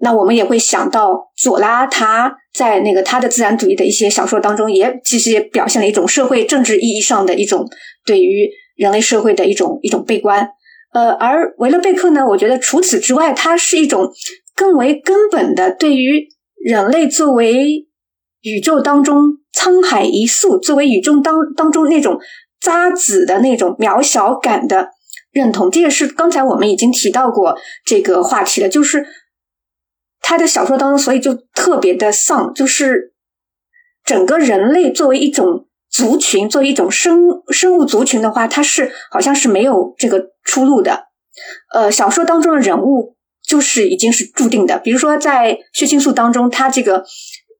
那我们也会想到左拉他在那个他的自然主义的一些小说当中，也其实也表现了一种社会政治意义上的一种对于人类社会的一种一种悲观。呃，而维勒贝克呢？我觉得除此之外，它是一种更为根本的对于人类作为宇宙当中沧海一粟，作为宇宙当当中那种渣子的那种渺小感的认同。这也是刚才我们已经提到过这个话题了，就是他的小说当中，所以就特别的丧，就是整个人类作为一种。族群作为一种生生物族群的话，它是好像是没有这个出路的。呃，小说当中的人物就是已经是注定的。比如说在《血清素》当中，他这个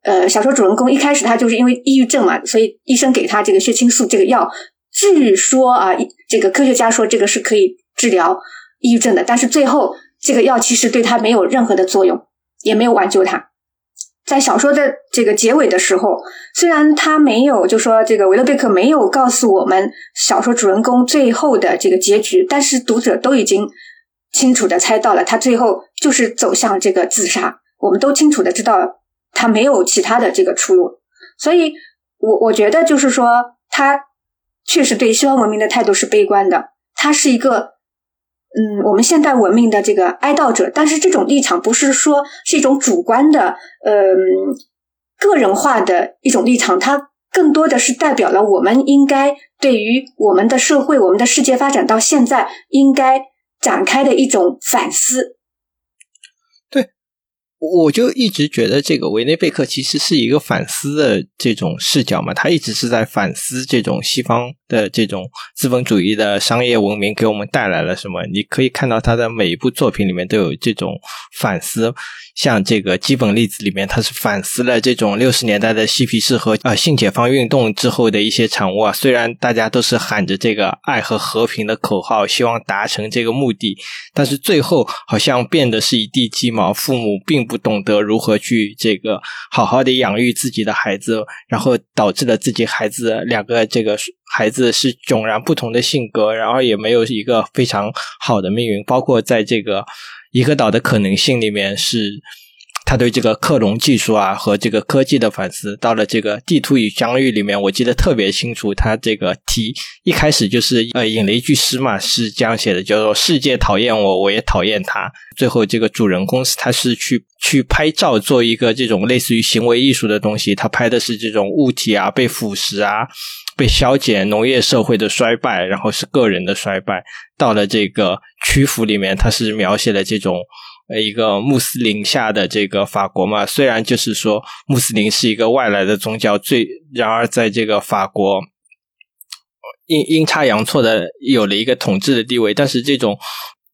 呃小说主人公一开始他就是因为抑郁症嘛，所以医生给他这个血清素这个药。据说啊，这个科学家说这个是可以治疗抑郁症的，但是最后这个药其实对他没有任何的作用，也没有挽救他。在小说的这个结尾的时候，虽然他没有就说这个维勒贝克没有告诉我们小说主人公最后的这个结局，但是读者都已经清楚的猜到了，他最后就是走向这个自杀。我们都清楚的知道他没有其他的这个出路，所以我我觉得就是说他确实对西方文明的态度是悲观的，他是一个。嗯，我们现代文明的这个哀悼者，但是这种立场不是说是一种主观的，呃，个人化的一种立场，它更多的是代表了我们应该对于我们的社会、我们的世界发展到现在应该展开的一种反思。对我就一直觉得这个维内贝克其实是一个反思的这种视角嘛，他一直是在反思这种西方的这种资本主义的商业文明给我们带来了什么。你可以看到他的每一部作品里面都有这种反思。像这个基本例子里面，他是反思了这种六十年代的嬉皮士和呃性解放运动之后的一些产物啊。虽然大家都是喊着这个爱和和平的口号，希望达成这个目的，但是最后好像变得是一地鸡毛。父母并不懂得如何去这个好好的养育自己的孩子，然后导致了自己孩子两个这个孩子是迥然不同的性格，然后也没有一个非常好的命运。包括在这个。一个岛的可能性里面是，他对这个克隆技术啊和这个科技的反思，到了这个《地图与疆域》里面，我记得特别清楚。他这个题一开始就是呃引了一句诗嘛，是这样写的，叫做“世界讨厌我，我也讨厌他”。最后这个主人公他是去去拍照，做一个这种类似于行为艺术的东西。他拍的是这种物体啊被腐蚀啊、被消减、农业社会的衰败，然后是个人的衰败。到了这个曲阜里面，他是描写了这种。呃，一个穆斯林下的这个法国嘛，虽然就是说穆斯林是一个外来的宗教，最然而在这个法国阴阴差阳错的有了一个统治的地位，但是这种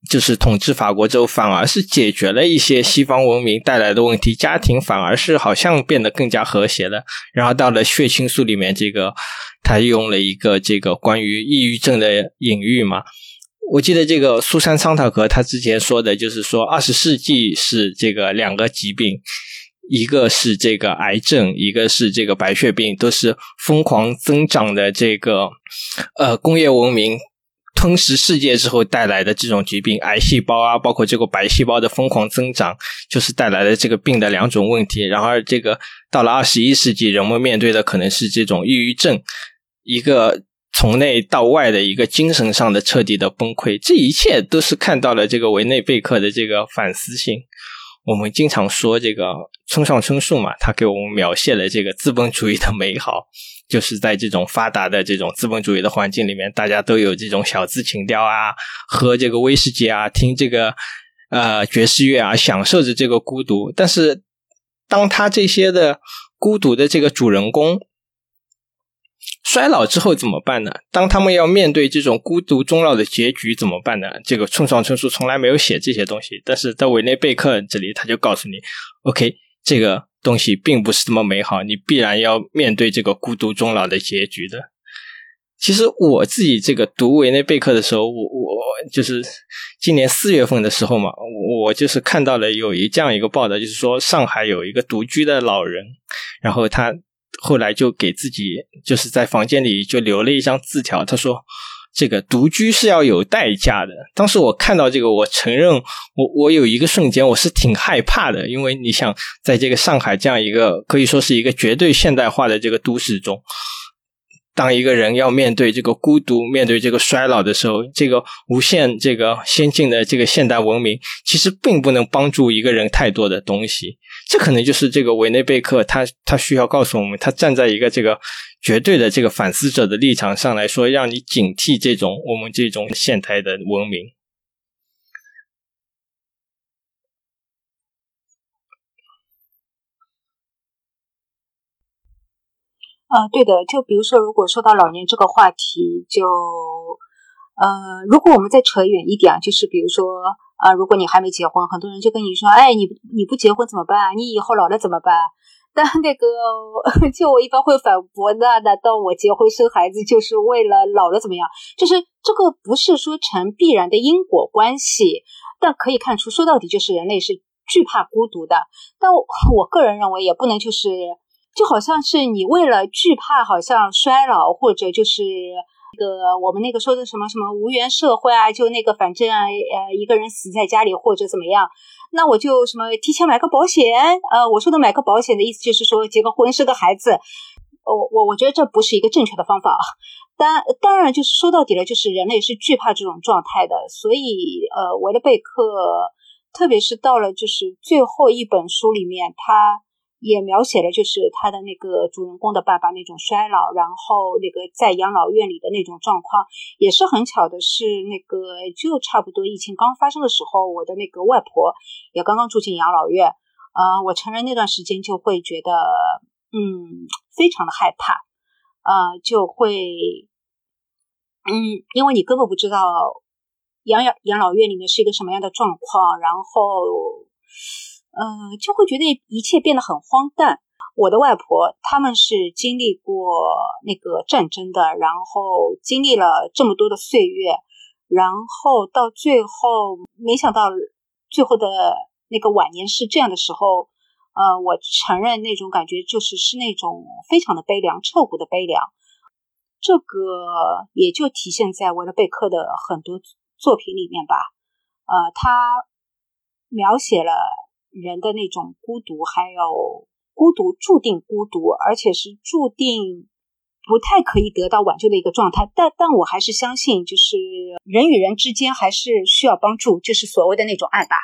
就是统治法国之后，反而是解决了一些西方文明带来的问题，家庭反而是好像变得更加和谐了。然后到了血清素里面，这个他用了一个这个关于抑郁症的隐喻嘛。我记得这个苏珊·桑塔格他之前说的，就是说二十世纪是这个两个疾病，一个是这个癌症，一个是这个白血病，都是疯狂增长的这个呃工业文明吞噬世界之后带来的这种疾病，癌细胞啊，包括这个白细胞的疯狂增长，就是带来的这个病的两种问题。然而，这个到了二十一世纪，人们面对的可能是这种抑郁症，一个。从内到外的一个精神上的彻底的崩溃，这一切都是看到了这个维内贝克的这个反思性。我们经常说这个村上春树嘛，他给我们描写了这个资本主义的美好，就是在这种发达的这种资本主义的环境里面，大家都有这种小资情调啊，喝这个威士忌啊，听这个呃爵士乐啊，享受着这个孤独。但是，当他这些的孤独的这个主人公。衰老之后怎么办呢？当他们要面对这种孤独终老的结局怎么办呢？这个村上春树从来没有写这些东西，但是在委内贝克这里，他就告诉你：OK，这个东西并不是这么美好，你必然要面对这个孤独终老的结局的。其实我自己这个读维内贝克的时候，我我就是今年四月份的时候嘛，我就是看到了有一这样一个报道，就是说上海有一个独居的老人，然后他。后来就给自己就是在房间里就留了一张字条，他说：“这个独居是要有代价的。”当时我看到这个，我承认我我有一个瞬间我是挺害怕的，因为你想在这个上海这样一个可以说是一个绝对现代化的这个都市中。当一个人要面对这个孤独、面对这个衰老的时候，这个无限、这个先进的这个现代文明，其实并不能帮助一个人太多的东西。这可能就是这个维内贝克他他需要告诉我们，他站在一个这个绝对的这个反思者的立场上来说，让你警惕这种我们这种现代的文明。啊，对的，就比如说，如果说到老年这个话题，就呃，如果我们再扯远一点，就是比如说啊，如果你还没结婚，很多人就跟你说，哎，你你不结婚怎么办？你以后老了怎么办？但那个，就我一般会反驳，那难道我结婚生孩子就是为了老了怎么样？就是这个不是说成必然的因果关系，但可以看出，说到底就是人类是惧怕孤独的。但我个人认为，也不能就是。就好像是你为了惧怕，好像衰老，或者就是个我们那个说的什么什么无缘社会啊，就那个反正啊呃一个人死在家里或者怎么样，那我就什么提前买个保险。呃，我说的买个保险的意思就是说结个婚生个孩子。我我我觉得这不是一个正确的方法啊。当当然就是说到底了，就是人类是惧怕这种状态的。所以呃，维勒贝克，特别是到了就是最后一本书里面，他。也描写了就是他的那个主人公的爸爸那种衰老，然后那个在养老院里的那种状况，也是很巧的是那个就差不多疫情刚发生的时候，我的那个外婆也刚刚住进养老院，呃，我承认那段时间就会觉得嗯非常的害怕，呃，就会嗯，因为你根本不知道养养养老院里面是一个什么样的状况，然后。嗯，就会觉得一切变得很荒诞。我的外婆他们是经历过那个战争的，然后经历了这么多的岁月，然后到最后没想到最后的那个晚年是这样的时候，呃，我承认那种感觉就是是那种非常的悲凉、彻骨的悲凉。这个也就体现在维勒贝克的很多作品里面吧。呃，他描写了。人的那种孤独，还有孤独注定孤独，而且是注定不太可以得到挽救的一个状态。但但我还是相信，就是人与人之间还是需要帮助，就是所谓的那种爱吧。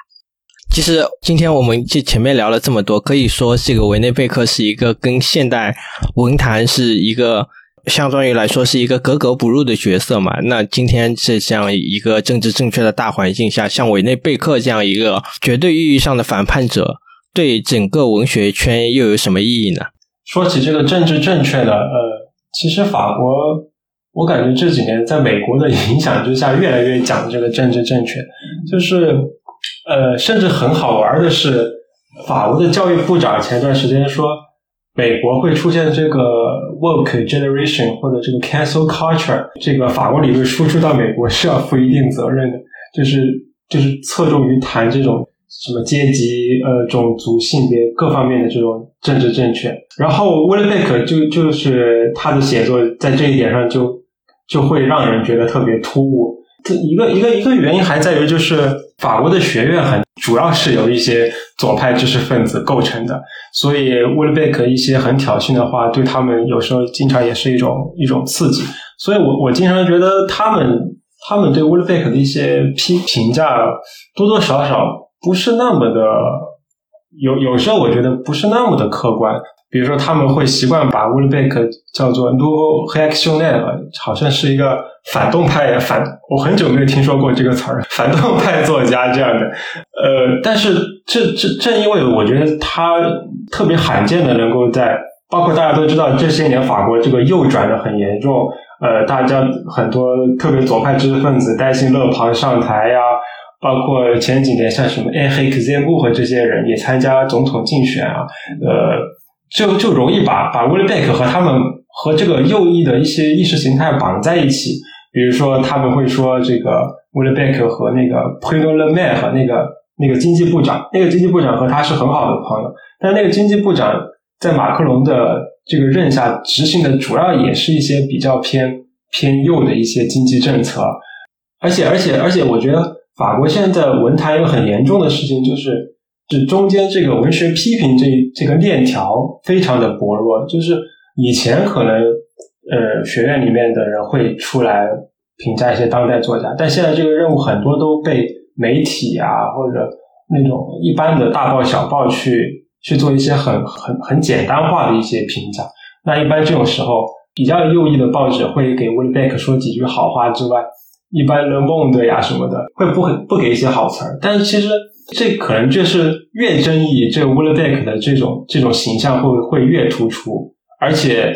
其实今天我们就前面聊了这么多，可以说这个维内贝克是一个跟现代文坛是一个相当于来说是一个格格不入的角色嘛。那今天是这样一个政治正确的大环境下，像维内贝克这样一个绝对意义上的反叛者，对整个文学圈又有什么意义呢？说起这个政治正确的，呃，其实法国，我感觉这几年在美国的影响之下，越来越讲这个政治正确，就是。呃，甚至很好玩的是，法国的教育部长前段时间说，美国会出现这个 woke generation 或者这个 cancel culture，这个法国理论输出到美国是要负一定责任的，就是就是侧重于谈这种什么阶级、呃种族、性别各方面的这种政治正确。然后威勒贝克就就是他的写作在这一点上就就会让人觉得特别突兀。这一个一个一个原因还在于，就是法国的学院很主要是由一些左派知识分子构成的，所以威勒贝克一些很挑衅的话，对他们有时候经常也是一种一种刺激。所以我我经常觉得他们他们对威勒贝克的一些批评价多多少少不是那么的有有时候我觉得不是那么的客观。比如说他们会习惯把威勒贝克叫做 “nouveau réactionnaire”，好像是一个反动派反。我很久没有听说过这个词儿，反动派作家这样的。呃，但是这这正因为我觉得他特别罕见的能够在，包括大家都知道这些年法国这个右转的很严重，呃，大家很多特别左派知识分子担心勒庞上台呀，包括前几年像什么埃黑克 zemu 和这些人也参加总统竞选啊，呃。就就容易把把威勒贝克和他们和这个右翼的一些意识形态绑在一起，比如说他们会说这个威勒贝克和那个佩诺勒麦和那个那个经济部长，那个经济部长和他是很好的朋友，但那个经济部长在马克龙的这个任下执行的主要也是一些比较偏偏右的一些经济政策，而且而且而且，我觉得法国现在文坛有很严重的事情就是。是中间这个文学批评这这个链条非常的薄弱，就是以前可能呃学院里面的人会出来评价一些当代作家，但现在这个任务很多都被媒体啊或者那种一般的大报小报去去做一些很很很简单化的一些评价。那一般这种时候，比较右翼的报纸会给威贝克说几句好话之外，一般的梦的呀什么的会不不给一些好词儿，但是其实。这可能就是越争议，这个 w i l l b e c k 的这种这种形象会会越突出，而且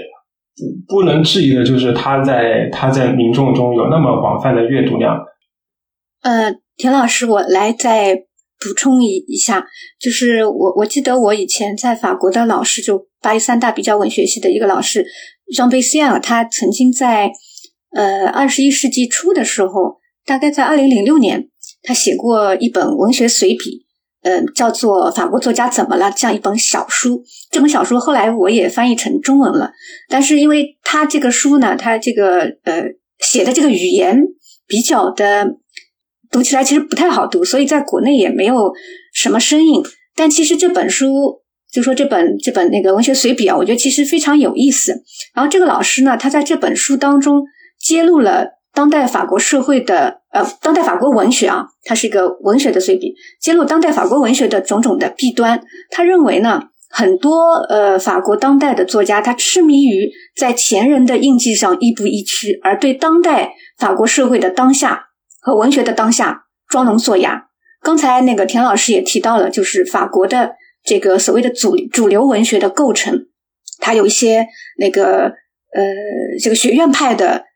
不能质疑的就是他在他在民众中有那么广泛的阅读量。呃，田老师，我来再补充一一下，就是我我记得我以前在法国的老师，就巴黎三大比较文学系的一个老师，Jean b a s i e 他曾经在呃二十一世纪初的时候，大概在二零零六年。他写过一本文学随笔，呃，叫做《法国作家怎么了》这样一本小书。这本小书后来我也翻译成中文了，但是因为他这个书呢，他这个呃写的这个语言比较的读起来其实不太好读，所以在国内也没有什么声音。但其实这本书，就说这本这本那个文学随笔啊，我觉得其实非常有意思。然后这个老师呢，他在这本书当中揭露了。当代法国社会的呃，当代法国文学啊，它是一个文学的随笔，揭露当代法国文学的种种的弊端。他认为呢，很多呃法国当代的作家，他痴迷于在前人的印记上亦步亦趋，而对当代法国社会的当下和文学的当下装聋作哑。刚才那个田老师也提到了，就是法国的这个所谓的主主流文学的构成，它有一些那个呃这个学院派的。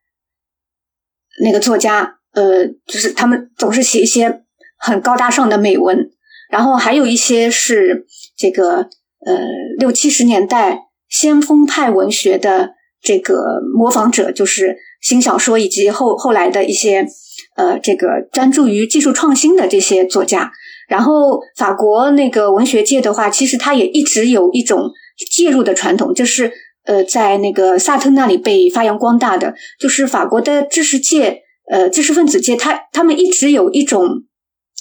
那个作家，呃，就是他们总是写一些很高大上的美文，然后还有一些是这个呃六七十年代先锋派文学的这个模仿者，就是新小说以及后后来的一些呃这个专注于技术创新的这些作家。然后法国那个文学界的话，其实他也一直有一种介入的传统，就是。呃，在那个萨特那里被发扬光大的，就是法国的知识界，呃，知识分子界，他他们一直有一种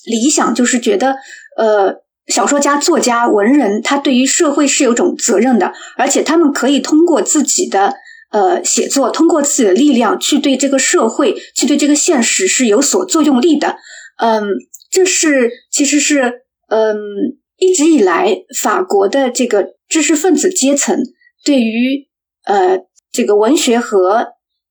理想，就是觉得，呃，小说家、作家、文人，他对于社会是有种责任的，而且他们可以通过自己的呃写作，通过自己的力量去对这个社会、去对这个现实是有所作用力的。嗯，这是其实是嗯一直以来法国的这个知识分子阶层对于呃这个文学和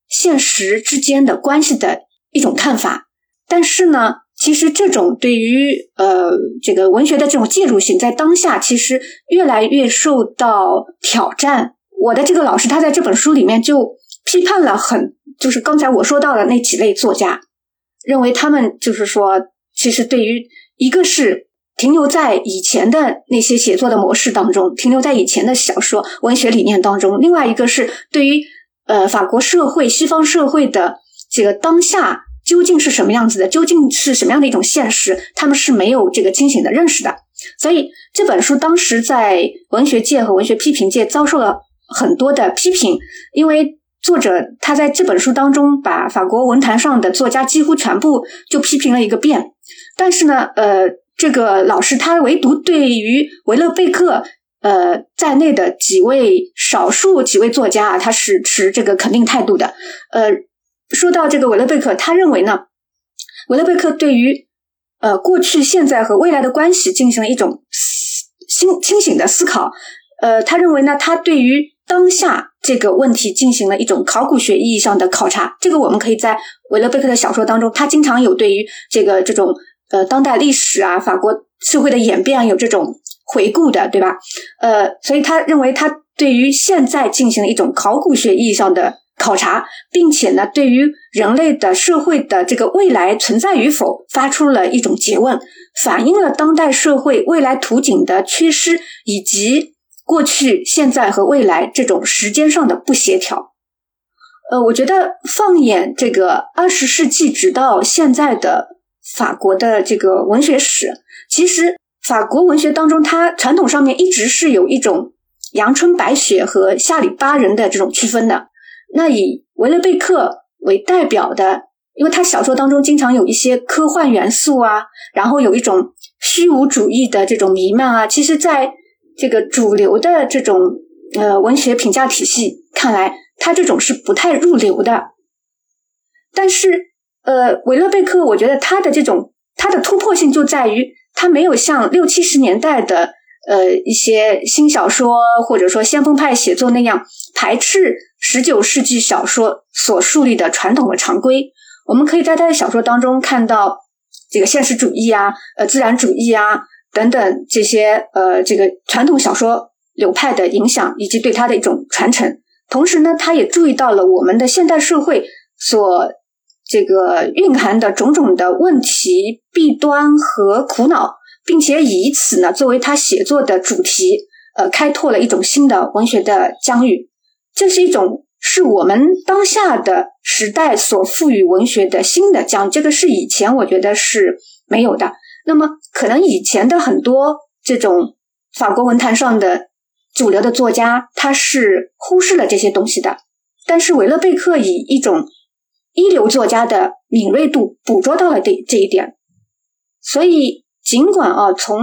现实之间的关系的一种看法。但是呢。其实这种对于呃这个文学的这种介入性，在当下其实越来越受到挑战。我的这个老师他在这本书里面就批判了很，就是刚才我说到的那几类作家，认为他们就是说，其实对于一个是停留在以前的那些写作的模式当中，停留在以前的小说文学理念当中；另外一个是对于呃法国社会、西方社会的这个当下。究竟是什么样子的？究竟是什么样的一种现实？他们是没有这个清醒的认识的。所以这本书当时在文学界和文学批评界遭受了很多的批评，因为作者他在这本书当中把法国文坛上的作家几乎全部就批评了一个遍。但是呢，呃，这个老师他唯独对于维勒贝克呃在内的几位少数几位作家啊，他是持这个肯定态度的，呃。说到这个维勒贝克，他认为呢，维勒贝克对于呃过去、现在和未来的关系进行了一种清清醒的思考。呃，他认为呢，他对于当下这个问题进行了一种考古学意义上的考察。这个我们可以在维勒贝克的小说当中，他经常有对于这个这种呃当代历史啊、法国社会的演变有这种回顾的，对吧？呃，所以他认为他对于现在进行了一种考古学意义上的。考察，并且呢，对于人类的社会的这个未来存在与否，发出了一种诘问，反映了当代社会未来图景的缺失，以及过去、现在和未来这种时间上的不协调。呃，我觉得放眼这个二十世纪直到现在的法国的这个文学史，其实法国文学当中，它传统上面一直是有一种阳春白雪和下里巴人的这种区分的。那以维勒贝克为代表的，因为他小说当中经常有一些科幻元素啊，然后有一种虚无主义的这种弥漫啊，其实在这个主流的这种呃文学评价体系看来，他这种是不太入流的。但是呃，维勒贝克，我觉得他的这种他的突破性就在于，他没有像六七十年代的。呃，一些新小说或者说先锋派写作那样排斥十九世纪小说所树立的传统的常规，我们可以在他的小说当中看到这个现实主义啊、呃自然主义啊等等这些呃这个传统小说流派的影响以及对他的一种传承。同时呢，他也注意到了我们的现代社会所这个蕴含的种种的问题、弊端和苦恼。并且以此呢作为他写作的主题，呃，开拓了一种新的文学的疆域。这是一种是我们当下的时代所赋予文学的新的疆，这个是以前我觉得是没有的。那么，可能以前的很多这种法国文坛上的主流的作家，他是忽视了这些东西的。但是，维勒贝克以一种一流作家的敏锐度捕捉到了这这一点，所以。尽管啊，从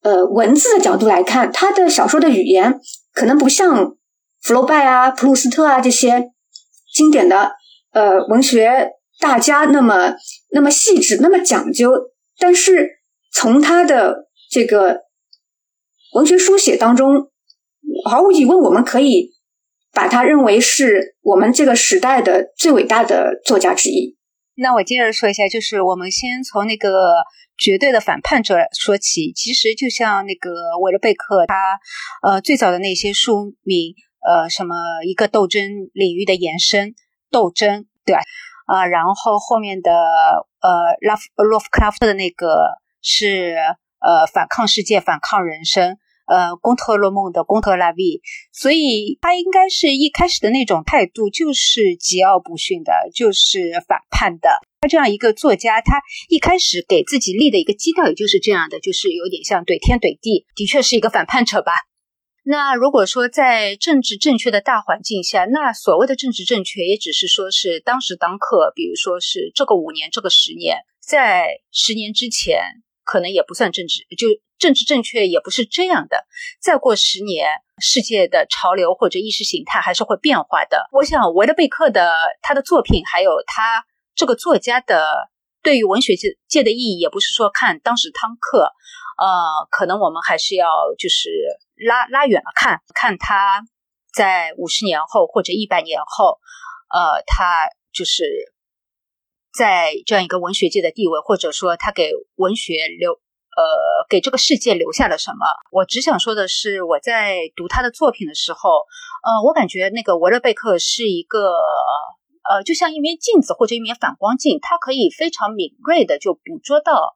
呃文字的角度来看，他的小说的语言可能不像福楼拜啊、普鲁斯特啊这些经典的呃文学大家那么那么细致、那么讲究，但是从他的这个文学书写当中，毫无疑问，我们可以把他认为是我们这个时代的最伟大的作家之一。那我接着说一下，就是我们先从那个。绝对的反叛者说起，其实就像那个维勒贝克，他呃最早的那些书名，呃什么一个斗争领域的延伸，斗争，对吧？啊，然后后面的呃拉夫洛夫克拉夫特的那个是呃反抗世界，反抗人生，呃贡特洛梦的贡特拉维，所以他应该是一开始的那种态度就是桀骜不驯的，就是反叛的。他这样一个作家，他一开始给自己立的一个基调，也就是这样的，就是有点像怼天怼地，的确是一个反叛者吧。那如果说在政治正确的大环境下，那所谓的政治正确，也只是说是当时当刻，比如说是这个五年、这个十年，在十年之前，可能也不算政治，就政治正确也不是这样的。再过十年，世界的潮流或者意识形态还是会变化的。我想维勒贝克的他的作品，还有他这个作家的对于文学界界的意义，也不是说看当时汤克，呃，可能我们还是要就是拉拉远了看，看他在五十年后或者一百年后，呃，他就是在这样一个文学界的地位，或者说他给文学留。呃，给这个世界留下了什么？我只想说的是，我在读他的作品的时候，呃，我感觉那个维勒贝克是一个，呃，就像一面镜子或者一面反光镜，它可以非常敏锐的就捕捉到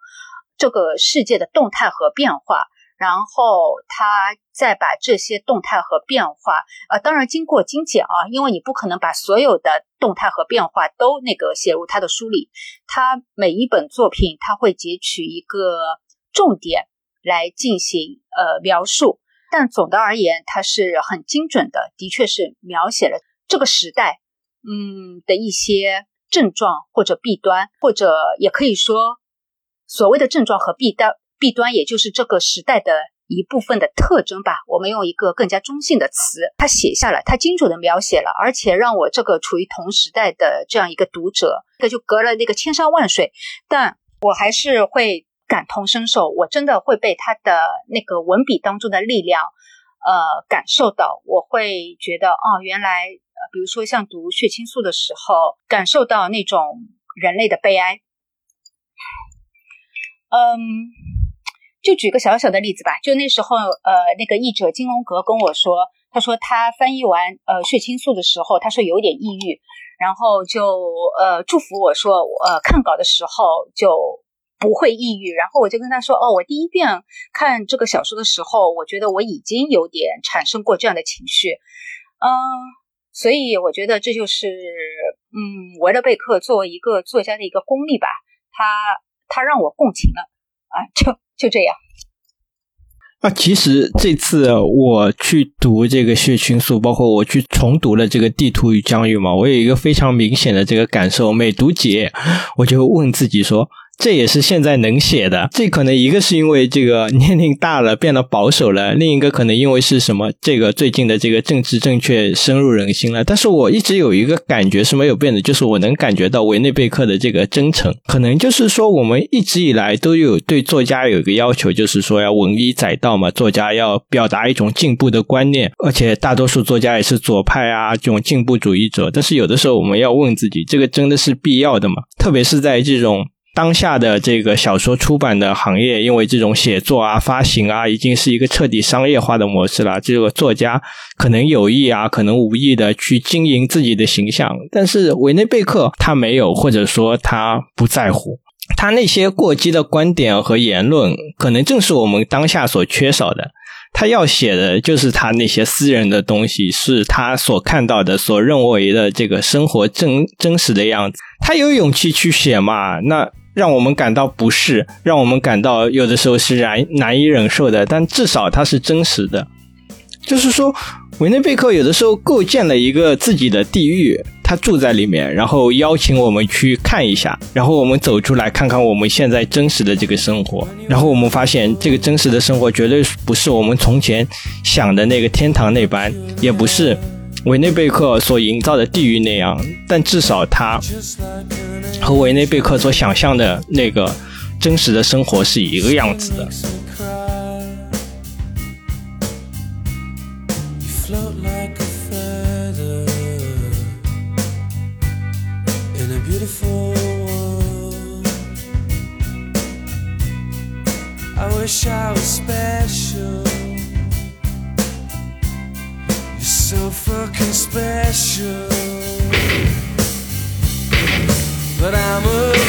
这个世界的动态和变化，然后他再把这些动态和变化，呃，当然经过精简啊，因为你不可能把所有的动态和变化都那个写入他的书里，他每一本作品他会截取一个。重点来进行呃描述，但总的而言，它是很精准的，的确是描写了这个时代嗯的一些症状或者弊端，或者也可以说所谓的症状和弊端，弊端也就是这个时代的一部分的特征吧。我们用一个更加中性的词，他写下了，他精准的描写了，而且让我这个处于同时代的这样一个读者，这就隔了那个千山万水，但我还是会。感同身受，我真的会被他的那个文笔当中的力量，呃，感受到。我会觉得，哦，原来，呃，比如说像读血清素的时候，感受到那种人类的悲哀。嗯，就举个小小的例子吧，就那时候，呃，那个译者金龙阁跟我说，他说他翻译完呃血清素的时候，他说有点抑郁，然后就呃祝福我说，呃，看稿的时候就。不会抑郁，然后我就跟他说：“哦，我第一遍看这个小说的时候，我觉得我已经有点产生过这样的情绪，嗯，所以我觉得这就是，嗯，维勒贝克作为一个作家的一个功力吧，他他让我共情了，啊，就就这样。那，其实这次我去读这个血清素，包括我去重读了这个地图与疆域嘛，我有一个非常明显的这个感受，每读几页我就问自己说。”这也是现在能写的，这可能一个是因为这个年龄大了变得保守了，另一个可能因为是什么？这个最近的这个政治正确深入人心了。但是我一直有一个感觉是没有变的，就是我能感觉到维内贝克的这个真诚。可能就是说，我们一直以来都有对作家有一个要求，就是说要文以载道嘛，作家要表达一种进步的观念，而且大多数作家也是左派啊这种进步主义者。但是有的时候我们要问自己，这个真的是必要的吗？特别是在这种。当下的这个小说出版的行业，因为这种写作啊、发行啊，已经是一个彻底商业化的模式了。这个作家可能有意啊，可能无意的去经营自己的形象，但是维内贝克他没有，或者说他不在乎。他那些过激的观点和言论，可能正是我们当下所缺少的。他要写的就是他那些私人的东西，是他所看到的、所认为的这个生活真真实的样子。他有勇气去写嘛？那。让我们感到不适，让我们感到有的时候是难难以忍受的，但至少它是真实的。就是说，维内贝克有的时候构建了一个自己的地狱，他住在里面，然后邀请我们去看一下，然后我们走出来看看我们现在真实的这个生活，然后我们发现这个真实的生活绝对不是我们从前想的那个天堂那般，也不是。维内贝克所营造的地狱那样，但至少他和维内贝克所想象的那个真实的生活是一个样子的。so fucking special. But I'm a